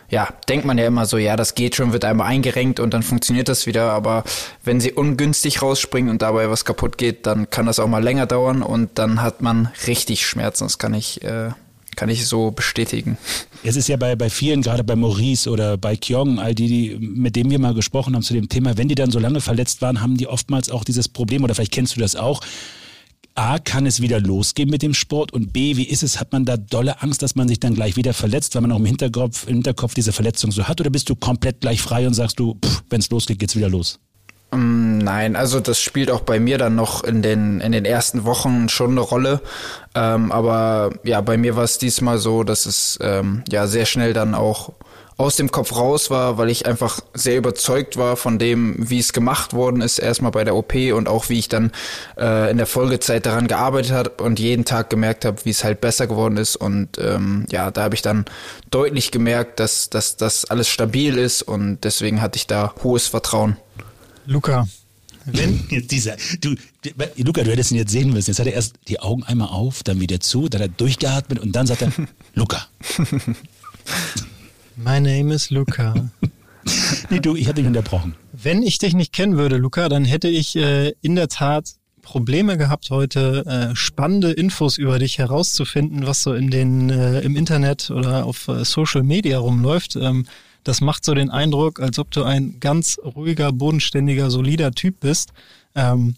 ja, denkt man ja immer so, ja, das geht schon, wird einmal eingerenkt und dann funktioniert das wieder. Aber wenn sie ungünstig rausspringen und dabei was kaputt geht, dann kann das auch mal länger dauern und dann hat man richtig Schmerzen. Das kann ich, äh, kann ich so bestätigen. Es ist ja bei, bei vielen, gerade bei Maurice oder bei Kyong, all die, die, mit denen wir mal gesprochen haben zu dem Thema, wenn die dann so lange verletzt waren, haben die oftmals auch dieses Problem, oder vielleicht kennst du das auch, A, kann es wieder losgehen mit dem Sport und B, wie ist es, hat man da dolle Angst, dass man sich dann gleich wieder verletzt, weil man auch im Hinterkopf, im Hinterkopf diese Verletzung so hat oder bist du komplett gleich frei und sagst du, wenn es losgeht, geht's wieder los? Mm, nein, also das spielt auch bei mir dann noch in den, in den ersten Wochen schon eine Rolle. Ähm, aber ja, bei mir war es diesmal so, dass es ähm, ja sehr schnell dann auch aus dem Kopf raus war, weil ich einfach sehr überzeugt war von dem, wie es gemacht worden ist, erstmal bei der OP und auch wie ich dann äh, in der Folgezeit daran gearbeitet habe und jeden Tag gemerkt habe, wie es halt besser geworden ist. Und ähm, ja, da habe ich dann deutlich gemerkt, dass, dass das alles stabil ist und deswegen hatte ich da hohes Vertrauen. Luca, wenn jetzt dieser, du, Luca, du hättest ihn jetzt sehen müssen. Jetzt hat er erst die Augen einmal auf, dann wieder zu, dann hat er durchgeatmet und dann sagt er, Luca. My name is Luca. nee, du, ich hatte dich unterbrochen. Wenn ich dich nicht kennen würde, Luca, dann hätte ich äh, in der Tat Probleme gehabt, heute äh, spannende Infos über dich herauszufinden, was so in den äh, im Internet oder auf äh, Social Media rumläuft. Ähm, das macht so den Eindruck, als ob du ein ganz ruhiger, bodenständiger, solider Typ bist. Ähm,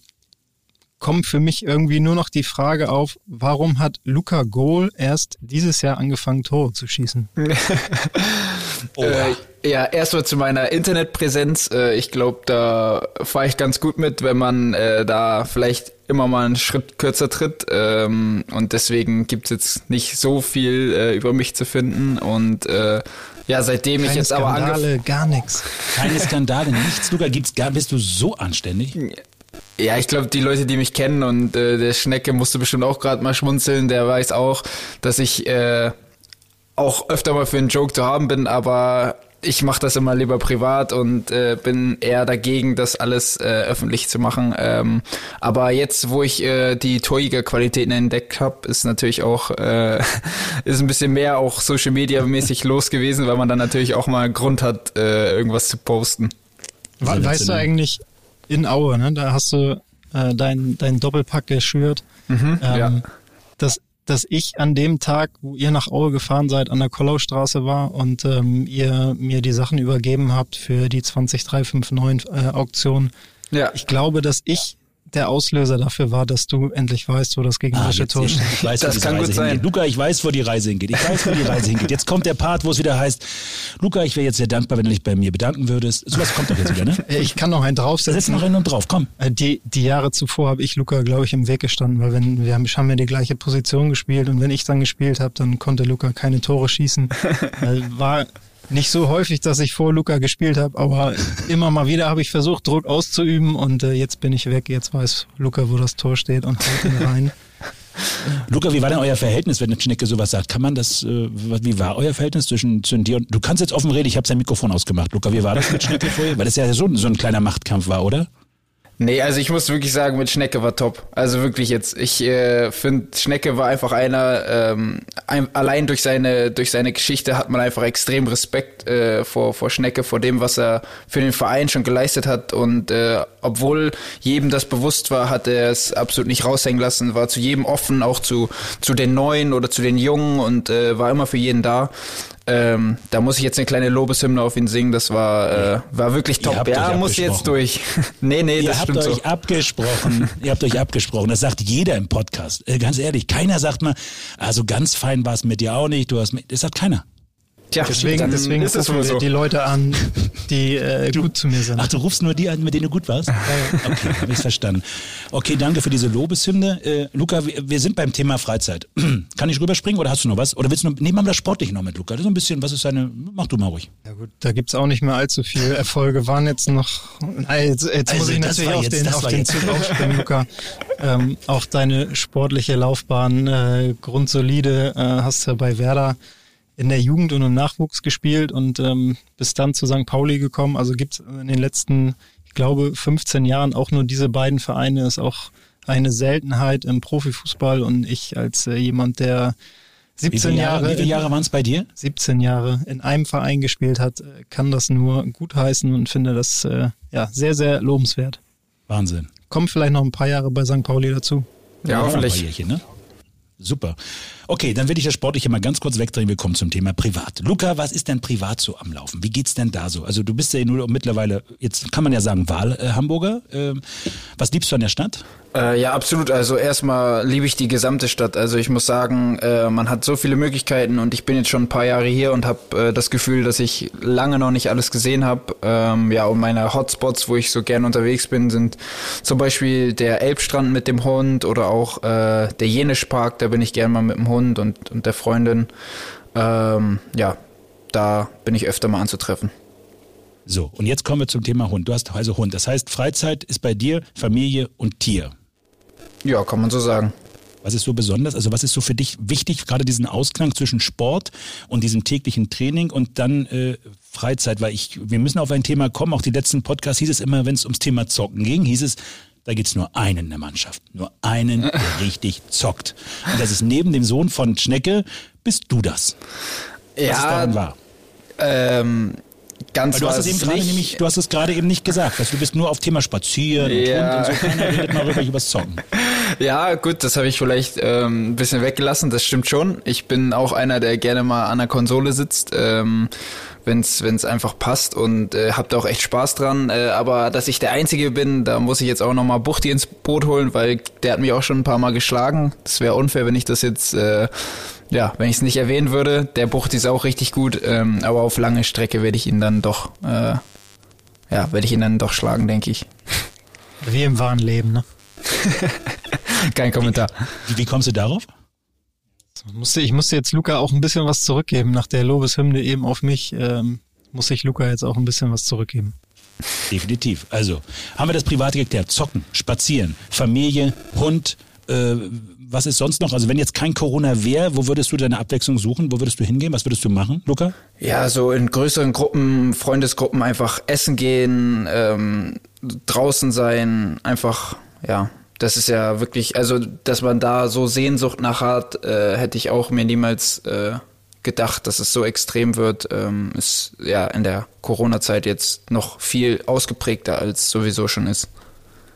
kommt für mich irgendwie nur noch die Frage auf, warum hat Luca Gohl erst dieses Jahr angefangen, Tore zu schießen? oh. äh, ja, erstmal zu meiner Internetpräsenz. Äh, ich glaube, da fahre ich ganz gut mit, wenn man äh, da vielleicht immer mal einen Schritt kürzer tritt. Ähm, und deswegen gibt's jetzt nicht so viel äh, über mich zu finden. Und äh, ja, seitdem Keine ich jetzt Skandale, aber angefangen... gar nichts. Keine Skandale, nichts. Luca, gibt's gar, bist du so anständig? Ja, ich glaube, die Leute, die mich kennen und äh, der Schnecke musste bestimmt auch gerade mal schmunzeln, der weiß auch, dass ich äh, auch öfter mal für einen Joke zu haben bin, aber ich mache das immer lieber privat und äh, bin eher dagegen, das alles äh, öffentlich zu machen. Ähm, aber jetzt, wo ich äh, die Torjäger-Qualitäten entdeckt habe, ist natürlich auch äh, ist ein bisschen mehr auch Social Media mäßig los gewesen, weil man dann natürlich auch mal Grund hat, äh, irgendwas zu posten. We weißt du eigentlich in Aue, ne? Da hast du äh, dein dein Doppelpack geschürt. Mhm, ähm, ja. dass, dass ich an dem Tag, wo ihr nach Aue gefahren seid, an der Kollaustraße war und ähm, ihr mir die Sachen übergeben habt für die 20359 äh, Auktion. Ja. Ich glaube, dass ich der Auslöser dafür war, dass du endlich weißt, wo das gegnerische Ah, Tor steht. ich weiß, Das kann Reise gut sein. hingeht. Luca, ich weiß, wo die Reise hingeht. Ich weiß, wo die Reise hingeht. Jetzt kommt der Part, wo es wieder heißt, Luca, ich wäre jetzt sehr dankbar, wenn du dich bei mir bedanken würdest. Sowas kommt doch jetzt wieder, ne? Ich kann noch einen Setz draufsetzen. noch hin und drauf, komm. Äh, Die, die Jahre zuvor habe ich Luca, glaube ich, im Weg gestanden, weil wenn wir haben, haben ja die gleiche Position gespielt und wenn ich dann gespielt habe, dann konnte Luca keine Tore schießen. äh, war nicht so häufig, dass ich vor Luca gespielt habe, aber immer mal wieder habe ich versucht, Druck auszuüben und äh, jetzt bin ich weg. Jetzt weiß Luca, wo das Tor steht und haut ihn rein. Luca, wie war denn euer Verhältnis, wenn eine Schnecke sowas sagt? Kann man das, äh, wie war euer Verhältnis zwischen, zwischen dir und, du kannst jetzt offen reden, ich habe sein Mikrofon ausgemacht. Luca, wie war das mit Schnecke vorher? Weil das ja so, so ein kleiner Machtkampf war, oder? Nee, also ich muss wirklich sagen, mit Schnecke war top. Also wirklich jetzt. Ich äh, finde, Schnecke war einfach einer, ähm, ein, allein durch seine, durch seine Geschichte hat man einfach extrem Respekt äh, vor, vor Schnecke, vor dem, was er für den Verein schon geleistet hat. Und äh, obwohl jedem das bewusst war, hat er es absolut nicht raushängen lassen, war zu jedem offen, auch zu, zu den Neuen oder zu den Jungen und äh, war immer für jeden da. Ähm, da muss ich jetzt eine kleine Lobeshymne auf ihn singen. Das war, äh, war wirklich top. Ja, muss jetzt durch. nee, nee, Ihr das habt euch so. abgesprochen. Ihr habt euch abgesprochen. Das sagt jeder im Podcast. Äh, ganz ehrlich, keiner sagt mal, also ganz fein war es mit dir auch nicht. Du hast mit, das sagt keiner. Tja, Deswegen, dann deswegen ist es wohl wir so. die Leute an, die äh, gut zu mir sind. Ach, du rufst nur die an, mit denen du gut warst? Okay, habe ich verstanden. Okay, danke für diese Lobeshymne. Äh, Luca, wir, wir sind beim Thema Freizeit. Kann ich rüberspringen oder hast du noch was? Oder willst du noch, nehmen wir das Sportliche noch mit, Luca? Das ist so ein bisschen, was ist deine, mach du mal ruhig. Ja gut, da gibt's auch nicht mehr allzu viele Erfolge. Waren jetzt noch. Nein, jetzt, jetzt Also, muss ich natürlich auf jetzt- den, auf den Zug aufspringen, Luca. Ähm, auch deine sportliche Laufbahn äh, grundsolide. Äh, hast ja bei Werder in der Jugend und im Nachwuchs gespielt und ähm, bist dann zu St. Pauli gekommen. Also gibt's in den letzten, ich glaube, 15 Jahren auch nur diese beiden Vereine. Ist auch eine Seltenheit im Profifußball und ich als äh, jemand, der 17 wie Jahre, Jahre, wie viele Jahre waren es bei dir? 17 Jahre in einem Verein gespielt hat, äh, kann das nur gutheißen und finde das äh, ja sehr, sehr lobenswert. Wahnsinn. Kommen vielleicht noch ein paar Jahre bei St. Pauli dazu. Ja, ein hoffentlich. paar Jährchen, ne? Super. Okay, dann will ich das Sportliche mal ganz kurz wegdrehen. Wir kommen zum Thema Privat. Luca, was ist denn privat so am Laufen? Wie geht's denn da so? Also du bist ja nur mittlerweile, jetzt kann man ja sagen, Wahl-Hamburger. Ähm, was liebst du an der Stadt? Äh, ja, absolut. Also erstmal liebe ich die gesamte Stadt. Also ich muss sagen, äh, man hat so viele Möglichkeiten und ich bin jetzt schon ein paar Jahre hier und habe äh, das Gefühl, dass ich lange noch nicht alles gesehen habe. Ähm, ja, und meine Hotspots, wo ich so gern unterwegs bin, sind zum Beispiel der Elbstrand mit dem Hund oder auch äh, der Jenischpark. Da bin ich gern mal mit dem Hund und, und der Freundin. Ähm, ja, da bin ich öfter mal anzutreffen. So, und jetzt kommen wir zum Thema Hund. Du hast also Hund. Das heißt, Freizeit ist bei dir Familie und Tier. Ja, kann man so sagen. Was ist so besonders? Also was ist so für dich wichtig, gerade diesen Ausklang zwischen Sport und diesem täglichen Training und dann äh, Freizeit? Weil ich, wir müssen auf ein Thema kommen. Auch die letzten Podcasts hieß es immer, wenn es ums Thema Zocken ging, hieß es, da gibt's nur einen in der Mannschaft. Nur einen, der richtig zockt. Und das ist neben dem Sohn von Schnecke, bist du das. Was ist daran wahr? ähm, ganz Weil du hast es eben gerade nämlich, du hast es gerade eben nicht gesagt. Also du bist nur auf Thema Spazieren Ja. und Hund und so. Keiner redet mal rüber übers Zocken. Ja, gut, das habe ich vielleicht ähm, ein bisschen weggelassen, das stimmt schon. Ich bin auch einer, der gerne mal an der Konsole sitzt, ähm, wenn es einfach passt und äh, hab da auch echt Spaß dran. Äh, aber dass ich der Einzige bin, da muss ich jetzt auch nochmal Buchti ins Boot holen, weil der hat mich auch schon ein paar Mal geschlagen. Das wäre unfair, wenn ich das jetzt, äh, ja, wenn ich es nicht erwähnen würde. Der Buchti ist auch richtig gut, ähm, aber auf lange Strecke werde ich ihn dann doch, äh, ja, werde ich ihn dann doch schlagen, denke ich. Wie im wahren Leben, ne? Kein Kommentar. Wie, wie kommst du darauf? Musste, ich musste jetzt Luca auch ein bisschen was zurückgeben. Nach der Lobeshymne eben auf mich ähm, muss ich Luca jetzt auch ein bisschen was zurückgeben. Definitiv. Also, haben wir das Private geklärt. Zocken, spazieren, Familie, Hund, äh, was ist sonst noch? Also wenn jetzt kein Corona wäre, wo würdest du deine Abwechslung suchen? Wo würdest du hingehen? Was würdest du machen, Luca? Ja, so in größeren Gruppen, Freundesgruppen einfach essen gehen, ähm, draußen sein, einfach, ja, das ist ja wirklich, also dass man da so Sehnsucht nach hat, äh, hätte ich auch mir niemals äh, gedacht, dass es so extrem wird, ähm, ist ja in der Corona-Zeit jetzt noch viel ausgeprägter als sowieso schon ist.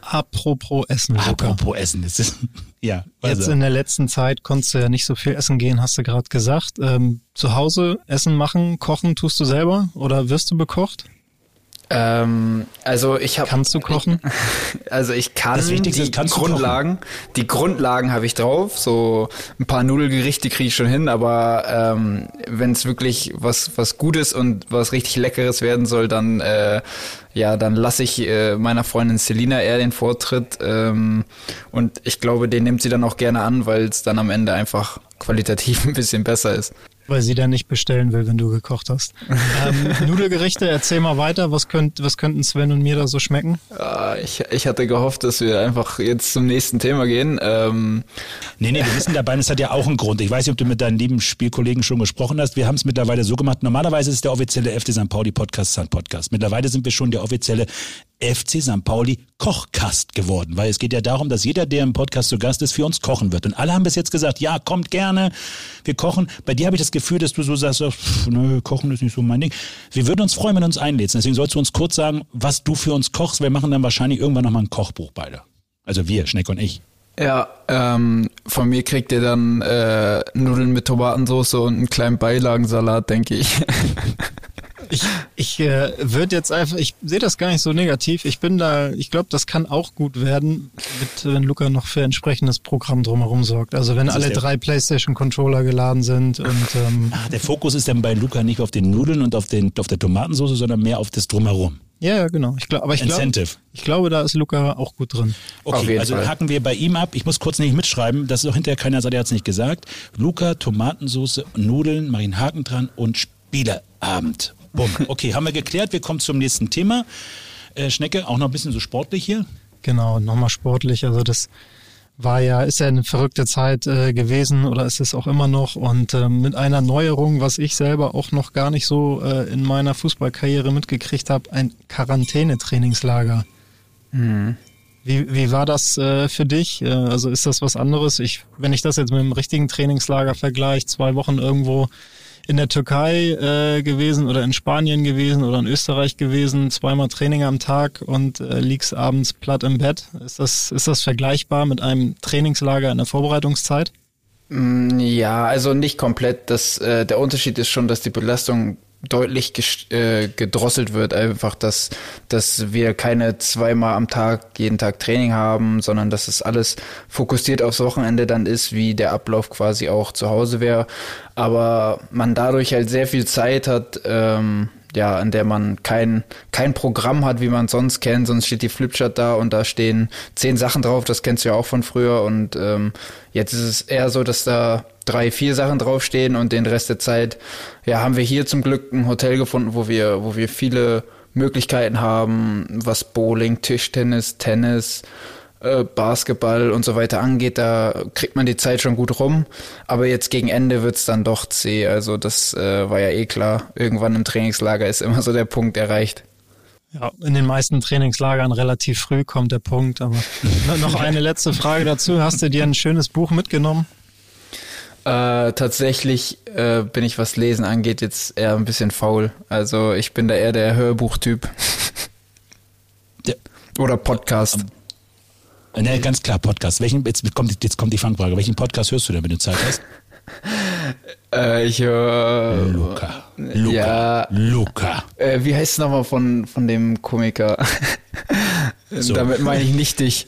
Apropos Essen, Luca. Apropos Essen, das ist, ja. Jetzt in der letzten Zeit konntest du ja nicht so viel essen gehen, hast du gerade gesagt. Ähm, zu Hause Essen machen, kochen tust du selber oder wirst du bekocht? Ähm, also ich habe Kannst du kochen? Also ich kann Das Wichtigste die ist, kannst Grundlagen, die Grundlagen habe ich drauf. So ein paar Nudelgerichte kriege ich schon hin, aber ähm, wenn es wirklich was was Gutes und was richtig Leckeres werden soll, dann äh, ja, dann lasse ich äh, meiner Freundin Selina eher den Vortritt ähm, und ich glaube, den nimmt sie dann auch gerne an, weil es dann am Ende einfach qualitativ ein bisschen besser ist. Weil sie dann nicht bestellen will, wenn du gekocht hast. ähm, Nudelgerichte, erzähl mal weiter. Was, könnt, was könnten Sven und mir da so schmecken? Ah, ich, ich hatte gehofft, dass wir einfach jetzt zum nächsten Thema gehen. Ähm, nee, nee, wir wissen dabei, es hat ja auch einen Grund. Ich weiß nicht, ob du mit deinen lieben Spielkollegen schon gesprochen hast. Wir haben es mittlerweile so gemacht. Normalerweise ist es der offizielle FC St. Pauli Podcast Sun Podcast. Mittlerweile sind wir schon der offizielle FC St. Pauli Kochkast geworden, weil es geht ja darum, dass jeder, der im Podcast zu Gast ist, für uns kochen wird. Und alle haben bis jetzt gesagt, ja, kommt gerne, wir kochen. Bei dir habe ich das Gefühl, dass du so sagst, pff, nö, kochen ist nicht so mein Ding. Wir würden uns freuen, wenn du uns einlädst. Deswegen sollst du uns kurz sagen, was du für uns kochst. Wir machen dann wahrscheinlich irgendwann nochmal ein Kochbuch beide. Also wir, Schneck und ich. Ja, ähm, von mir kriegt ihr dann äh, Nudeln mit Tomatensauce und einen kleinen Beilagensalat, denke ich. Ich, ich äh, würde jetzt einfach, ich sehe das gar nicht so negativ. Ich bin da, ich glaube, das kann auch gut werden, mit, wenn Luca noch für entsprechendes Programm drumherum sorgt. Also wenn Das ist alle der- drei PlayStation-Controller geladen sind und ähm, Ah, der Fokus ist dann bei Luca nicht auf den Nudeln und auf, den, auf der Tomatensauce, sondern mehr auf das Drumherum. ja, ja, genau. Ich glaube, aber ich glaube, Incentive. ich glaube, da ist Luca auch gut drin. Okay, also Fall. hacken wir bei ihm ab. Ich muss kurz nicht mitschreiben, dass auch hinterher keiner sagt, er hat es nicht gesagt. Luca, Tomatensauce, Nudeln, mach ich einen Haken dran und Spieleabend. Bumm. Okay, haben wir geklärt. Wir kommen zum nächsten Thema. Äh, Schnecke, auch noch ein bisschen so sportlich hier. Genau, nochmal sportlich. Also das war ja, ist ja eine verrückte Zeit äh, gewesen oder ist es auch immer noch. Und ähm, mit einer Neuerung, was ich selber auch noch gar nicht so äh, in meiner Fußballkarriere mitgekriegt habe, ein Quarantänetrainingslager. Wie, wie war das äh, für dich? Äh, also ist das was anderes? Ich, wenn ich das jetzt mit dem richtigen Trainingslager vergleiche, zwei Wochen irgendwo in der Türkei äh, gewesen oder in Spanien gewesen oder in Österreich gewesen, zweimal Training am Tag und äh, liegst abends platt im Bett. Ist das, ist das vergleichbar mit einem Trainingslager in der Vorbereitungszeit? Mm, ja, also nicht komplett. Das, äh, der Unterschied ist schon, dass die Belastung deutlich äh, gedrosselt wird, einfach, dass, dass wir keine zweimal am Tag jeden Tag Training haben, sondern dass es alles fokussiert aufs Wochenende dann ist, wie der Ablauf quasi auch zu Hause wäre. Aber man dadurch halt sehr viel Zeit hat, ähm, ja, in der man kein, kein Programm hat, wie man sonst kennt, sonst steht die Flipchart da und da stehen zehn Sachen drauf, das kennst du ja auch von früher. Und ähm, jetzt ist es eher so, dass da drei, vier Sachen draufstehen und den Rest der Zeit, ja, haben wir hier zum Glück ein Hotel gefunden, wo wir, wo wir viele Möglichkeiten haben, was Bowling, Tischtennis, Tennis, äh, Basketball und so weiter angeht, da kriegt man die Zeit schon gut rum. Aber jetzt gegen Ende wird's dann doch zäh. Also das äh, war ja eh klar. Irgendwann im Trainingslager ist immer so der Punkt erreicht. Ja, in den meisten Trainingslagern relativ früh kommt der Punkt. Aber noch eine letzte Frage dazu. Hast du dir ein schönes Buch mitgenommen? Äh, tatsächlich äh, bin ich, was Lesen angeht, jetzt eher ein bisschen faul. Also ich bin da eher der Hörbuchtyp. Oder Podcast. Ne, ganz klar, Podcast. Welchen, jetzt kommt, jetzt kommt die Fangfrage. Welchen Podcast hörst du denn, wenn du Zeit hast? Äh, ich höre. Luca. Luca. Ja, Luca. Äh, wie heißt es nochmal von, von dem Komiker? So. Damit meine ich nicht dich.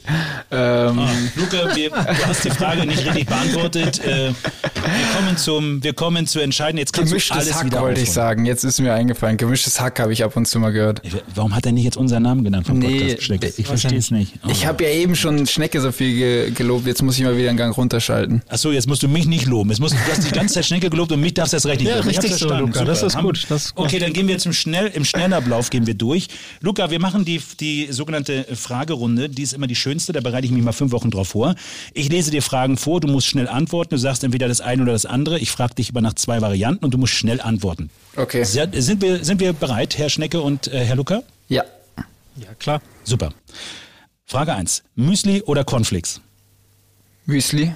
Ähm. Ah, Luca, wir, du hast die Frage nicht richtig beantwortet. Äh, wir, kommen zum, wir kommen zu entscheiden. Jetzt kannst Gemischtes du alles Hack wieder wollte ich sagen. Jetzt ist mir eingefallen. Gemischtes Hack habe ich ab und zu mal gehört. Warum hat er nicht jetzt unseren Namen genannt vom nee, Podcast Schnecke? Ich verstehe es nicht. Oh. Ich habe ja eben schon Schnecke so viel ge gelobt. Jetzt muss ich mal wieder einen Gang runterschalten. Achso, jetzt musst du mich nicht loben. Jetzt musst, du hast die ganze Zeit Schnecke gelobt und mich darfst du erst recht nicht ja, loben. Richtig so, Luca. Das ist, gut. das ist gut. Okay, dann gehen wir zum Schnell, im Schnellablauf gehen wir durch. Luca, wir machen die, die sogenannte Fragerunde die ist immer die schönste, da bereite ich mich mal fünf Wochen drauf vor. Ich lese dir Fragen vor, du musst schnell antworten, du sagst entweder das eine oder das andere. Ich frage dich über nach zwei Varianten und du musst schnell antworten. Okay. Sind wir, sind wir bereit, Herr Schnecke und äh, Herr Luca? Ja. Ja, klar. Super. Frage 1. Müsli oder Cornflakes? Müsli.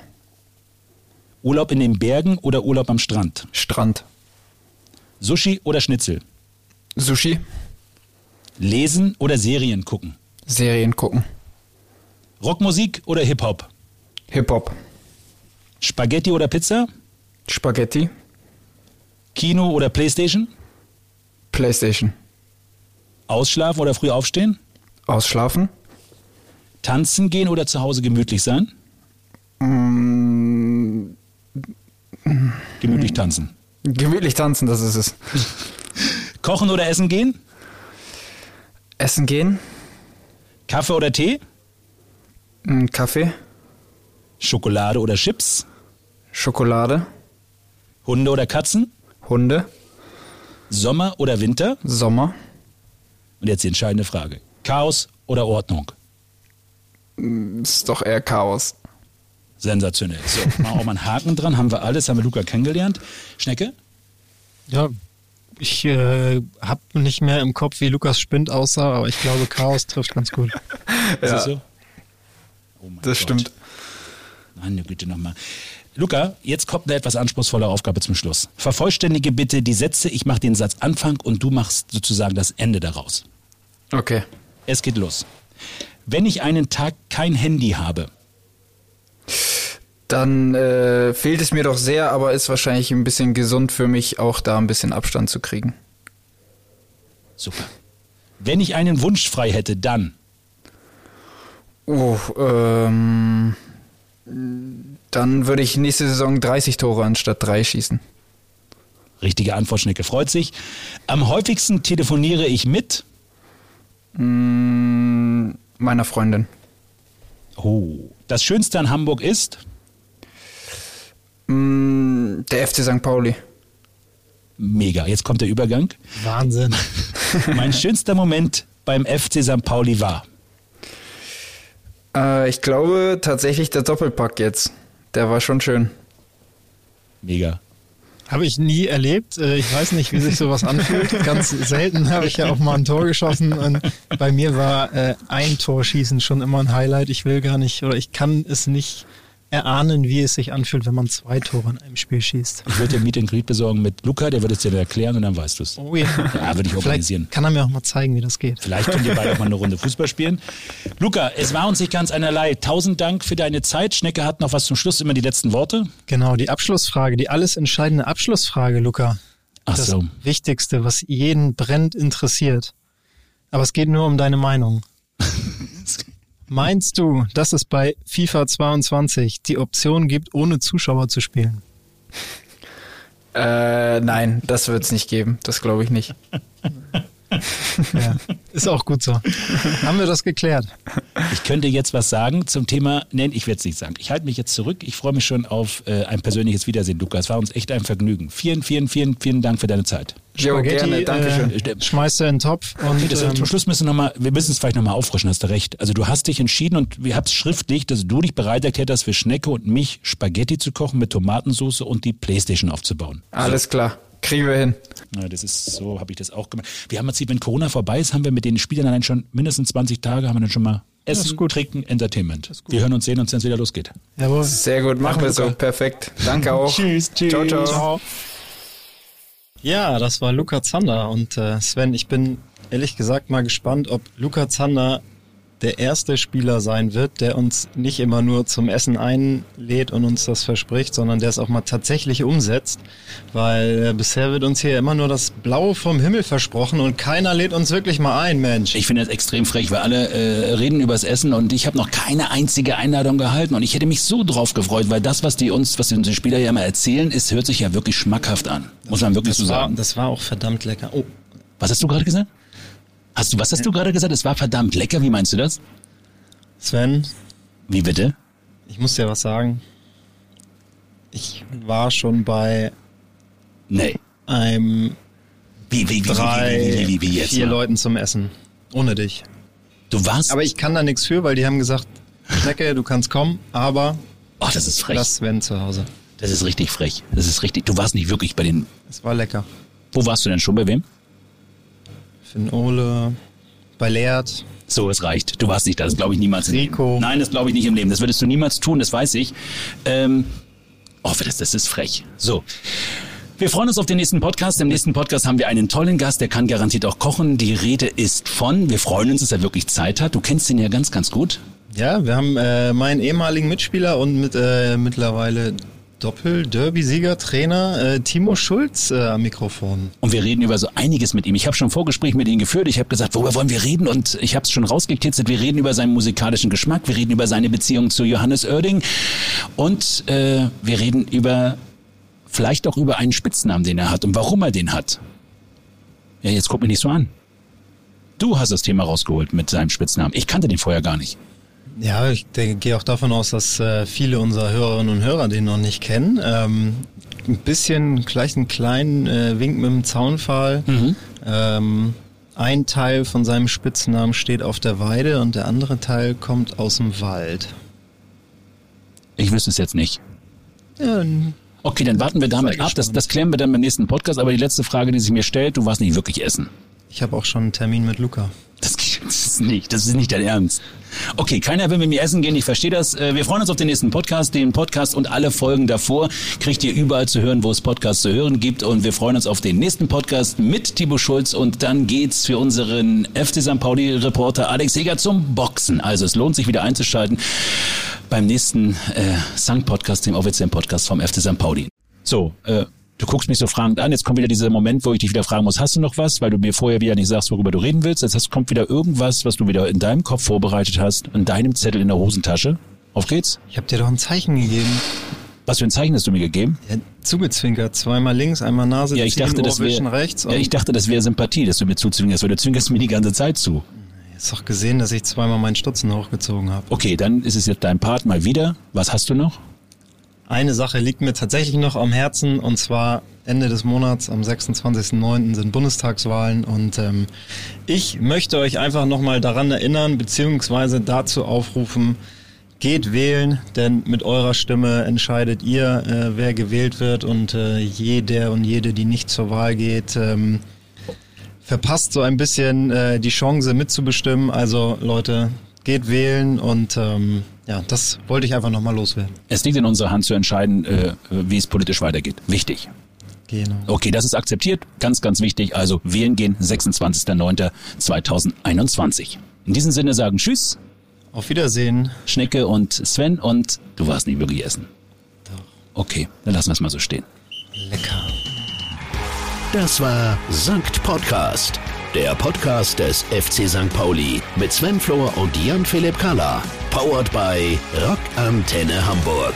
Urlaub in den Bergen oder Urlaub am Strand? Strand. Sushi oder Schnitzel? Sushi. Lesen oder Serien gucken? Serien gucken. Rockmusik oder Hip-Hop? Hip-Hop. Spaghetti oder Pizza? Spaghetti. Kino oder Playstation? Playstation. Ausschlafen oder früh aufstehen? Ausschlafen. Tanzen gehen oder zu Hause gemütlich sein? Mm. Gemütlich tanzen. Gemütlich tanzen, das ist es. Kochen oder essen gehen? Essen gehen. Kaffee oder Tee? Kaffee. Schokolade oder Chips? Schokolade. Hunde oder Katzen? Hunde. Sommer oder Winter? Sommer. Und jetzt die entscheidende Frage. Chaos oder Ordnung? Ist doch eher Chaos. Sensationell. So, machen wir auch mal einen Haken dran. Haben wir alles, haben wir Luca kennengelernt. Schnecke? Ja, ich äh, habe nicht mehr im Kopf, wie Lukas Spind aussah, aber ich glaube, Chaos trifft ganz gut. ja. Ist so? Oh das Gott. stimmt. Meine Güte nochmal. Luca, jetzt kommt eine etwas anspruchsvolle Aufgabe zum Schluss. Vervollständige bitte die Sätze, ich mache den Satz Anfang und du machst sozusagen das Ende daraus. Okay. Es geht los. Wenn ich einen Tag kein Handy habe, dann äh, fehlt es mir doch sehr, aber ist wahrscheinlich ein bisschen gesund für mich, auch da ein bisschen Abstand zu kriegen. Super. Wenn ich einen Wunsch frei hätte, dann. Oh, ähm, dann würde ich nächste Saison 30 Tore anstatt drei schießen. Richtige Antwort, Schnecke freut sich. Am häufigsten telefoniere ich mit? Mm, meiner Freundin. Oh. Das Schönste an Hamburg ist? Der FC St. Pauli. Mega. Jetzt kommt der Übergang. Wahnsinn. mein schönster Moment beim FC St. Pauli war? Äh, ich glaube tatsächlich der Doppelpack jetzt. Der war schon schön. Mega. Habe ich nie erlebt. Äh, ich weiß nicht, wie sich sowas anfühlt. Ganz selten habe ich ja auch mal ein Tor geschossen. Und bei mir war äh, ein Torschießen schon immer ein Highlight. Ich will gar nicht oder ich kann es nicht erahnen, wie es sich anfühlt, wenn man zwei Tore in einem Spiel schießt. Ich würde dir Meet and Greet besorgen mit Luca, der wird es dir erklären und dann weißt du es. Oh ja. Ja, würde ich organisieren. Vielleicht kann er mir auch mal zeigen, wie das geht. Vielleicht könnt ihr beide auch mal eine Runde Fußball spielen. Luca, es war uns nicht ganz einerlei. Tausend Dank für deine Zeit. Schnecke hat noch was zum Schluss, immer die letzten Worte. Genau, die Abschlussfrage, die alles entscheidende Abschlussfrage, Luca. Ach das so. Wichtigste, was jeden brennt interessiert. Aber es geht nur um deine Meinung. Meinst du, dass es bei FIFA 22 die Option gibt, ohne Zuschauer zu spielen? Äh, nein, das wird es nicht geben. Das glaube ich nicht. Ja, ist auch gut so. Haben wir das geklärt? Ich könnte jetzt was sagen zum Thema, nein, ich werde es nicht sagen. Ich halte mich jetzt zurück. Ich freue mich schon auf äh, ein persönliches Wiedersehen, Luca. Es war uns echt ein Vergnügen. Vielen, vielen, vielen, vielen Dank für deine Zeit. Jo, gerne, Dankeschön. Äh, schmeißt er in den Topf und Okay, das, ähm, zum Schluss müssen wir noch mal, wir müssen es vielleicht nochmal auffrischen, hast du recht. Also du hast dich entschieden und wir haben es schriftlich, dass du dich bereit erklärt hast, für Schnecke und mich Spaghetti zu kochen mit Tomatensauce und die Playstation aufzubauen. Alles klar. Kriegen wir hin. Ja, das ist so, habe ich das auch gemacht. Wir haben jetzt, wenn Corona vorbei ist, haben wir mit den Spielern allein schon mindestens 20 Tage, haben wir dann schon mal Essen, Trinken, Entertainment. Wir hören uns sehen uns, wenn es wieder losgeht. jawohl. Sehr gut, machen wir so. Perfekt. Danke auch. Tschüss, tschüss. Ciao, ciao. Ciao. Ja, das war Luca Zander und äh, Sven, ich bin ehrlich gesagt mal gespannt, ob Luca Zander der erste Spieler sein wird, der uns nicht immer nur zum Essen einlädt und uns das verspricht, sondern der es auch mal tatsächlich umsetzt, weil äh, bisher wird uns hier immer nur das Blaue vom Himmel versprochen und keiner lädt uns wirklich mal ein, Mensch. Ich finde das extrem frech, weil alle äh, reden übers Essen und ich habe noch keine einzige Einladung gehalten und ich hätte mich so drauf gefreut, weil das, was die uns, was die unsere Spieler ja immer erzählen, ist, hört sich ja wirklich schmackhaft an. Muss man wirklich so das, war, sagen. das war auch verdammt lecker. Oh, Was hast du gerade gesagt? Hast du, was hast du gerade gesagt? Es war verdammt lecker. Wie meinst du das? Sven, Wie bitte? ich muss dir was sagen. Ich war schon bei Nee. einem Wie, wie, wie, drei, vier mal? Leuten zum Essen. Ohne dich. Du warst. Aber ich kann da nichts für, weil die haben gesagt, Schnecke, du kannst kommen, aber oh, das ist frech. lass Sven zu Hause. Das ist richtig frech. Das ist richtig. Du warst nicht wirklich bei den. Es war lecker. Wo warst du denn schon bei wem? Den Ole, bei Leert. So, es reicht. Du warst nicht da. Das glaube ich niemals im Rico. Leben. Nein, das glaube ich nicht im Leben. Das würdest du niemals tun, das weiß ich. Ähm, oh, das, das ist frech. So. Wir freuen uns auf den nächsten Podcast. Im nächsten Podcast haben wir einen tollen Gast, der kann garantiert auch kochen. Die Rede ist von, wir freuen uns, dass er wirklich Zeit hat. Du kennst ihn ja ganz, ganz gut. Ja, wir haben äh, meinen ehemaligen Mitspieler und mit äh, mittlerweile Doppel-Derby-Sieger, Trainer äh, Timo Schulz äh, am Mikrofon. Und wir reden über so einiges mit ihm. Ich habe schon ein Vorgespräch mit ihm geführt. Ich habe gesagt, worüber wollen wir reden? Und ich habe es schon rausgekitzelt. Wir reden über seinen musikalischen Geschmack. Wir reden über seine Beziehung zu Johannes Oerding. Und äh, wir reden über vielleicht auch über einen Spitznamen, den er hat und warum er den hat. Ja, jetzt guck mich nicht so an. Du hast das Thema rausgeholt mit seinem Spitznamen. Ich kannte den vorher gar nicht. Ja, ich denke, gehe auch davon aus, dass äh, viele unserer Hörerinnen und Hörer den noch nicht kennen. Ähm, ein bisschen, gleich einen kleinen äh, Wink mit dem Zaunpfahl. Ähm, ein Teil von seinem Spitznamen steht auf der Weide und der andere Teil kommt aus dem Wald. Ich wüsste es jetzt nicht. Ja, Okay, dann warten wir damit ab. Das, das klären wir dann beim nächsten Podcast. Aber die letzte Frage, die sich mir stellt, du warst nicht wirklich essen. ich habe auch schon einen Termin mit Luca. Das, das ist nicht, das ist nicht dein Ernst. Okay, keiner will mit mir essen gehen, ich verstehe das. Äh, Wir freuen uns auf den nächsten Podcast. Den Podcast und alle Folgen davor kriegt ihr überall zu hören, wo es Podcasts zu hören gibt. Und wir freuen uns auf den nächsten Podcast mit Thibaut Schulz. Und dann geht's für unseren FC St. Pauli-Reporter Alex Heger zum Boxen. Also es lohnt sich wieder einzuschalten beim nächsten äh, St. Podcast, dem offiziellen Podcast vom FC St. Pauli. So, äh, du guckst mich so fragend an. Jetzt kommt wieder dieser Moment, wo ich dich wieder fragen muss, hast du noch was? Weil du mir vorher wieder nicht sagst, worüber du reden willst. Jetzt hast- kommt wieder irgendwas, was du wieder in deinem Kopf vorbereitet hast, in deinem Zettel in der Hosentasche. Auf geht's. Ich habe dir doch ein Zeichen gegeben. Was für ein Zeichen hast du mir gegeben? Ja, zugezwinkert. Zweimal links, einmal Nase, Ja, ich dachte, das wäre rechts. ja, ich dachte, das wäre Sympathie, dass du mir zuzwingerst, weil du zwinkerst mir die ganze Zeit zu. Hast doch gesehen, dass ich zweimal meinen Stutzen hochgezogen habe. Okay, dann ist es jetzt dein Part mal wieder. Was hast du noch? Eine Sache liegt mir tatsächlich noch am Herzen und zwar Ende des Monats, am 26.09. sind Bundestagswahlen und ähm, ich möchte euch einfach nochmal daran erinnern beziehungsweise dazu aufrufen, geht wählen, denn mit eurer Stimme entscheidet ihr, äh, wer gewählt wird und äh, jeder und jede, die nicht zur Wahl geht, ähm, verpasst so ein bisschen äh, die Chance mitzubestimmen. Also Leute, geht wählen und ähm, ja, das wollte ich einfach nochmal loswerden. Es liegt in unserer Hand zu entscheiden, äh, wie es politisch weitergeht. Wichtig. Genau. Okay, das ist akzeptiert. Ganz, ganz wichtig. Also wählen gehen 26.09.2021. In diesem Sinne sagen Tschüss. Auf Wiedersehen. Schnecke und Sven und du warst nicht wirklich essen. Doch. Okay, dann lassen wir es mal so stehen. Lecker. Das war Sankt Podcast, der Podcast des FC St. Pauli mit Sven Flohr und Jan-Philipp Kalla. Powered by Rock Antenne Hamburg.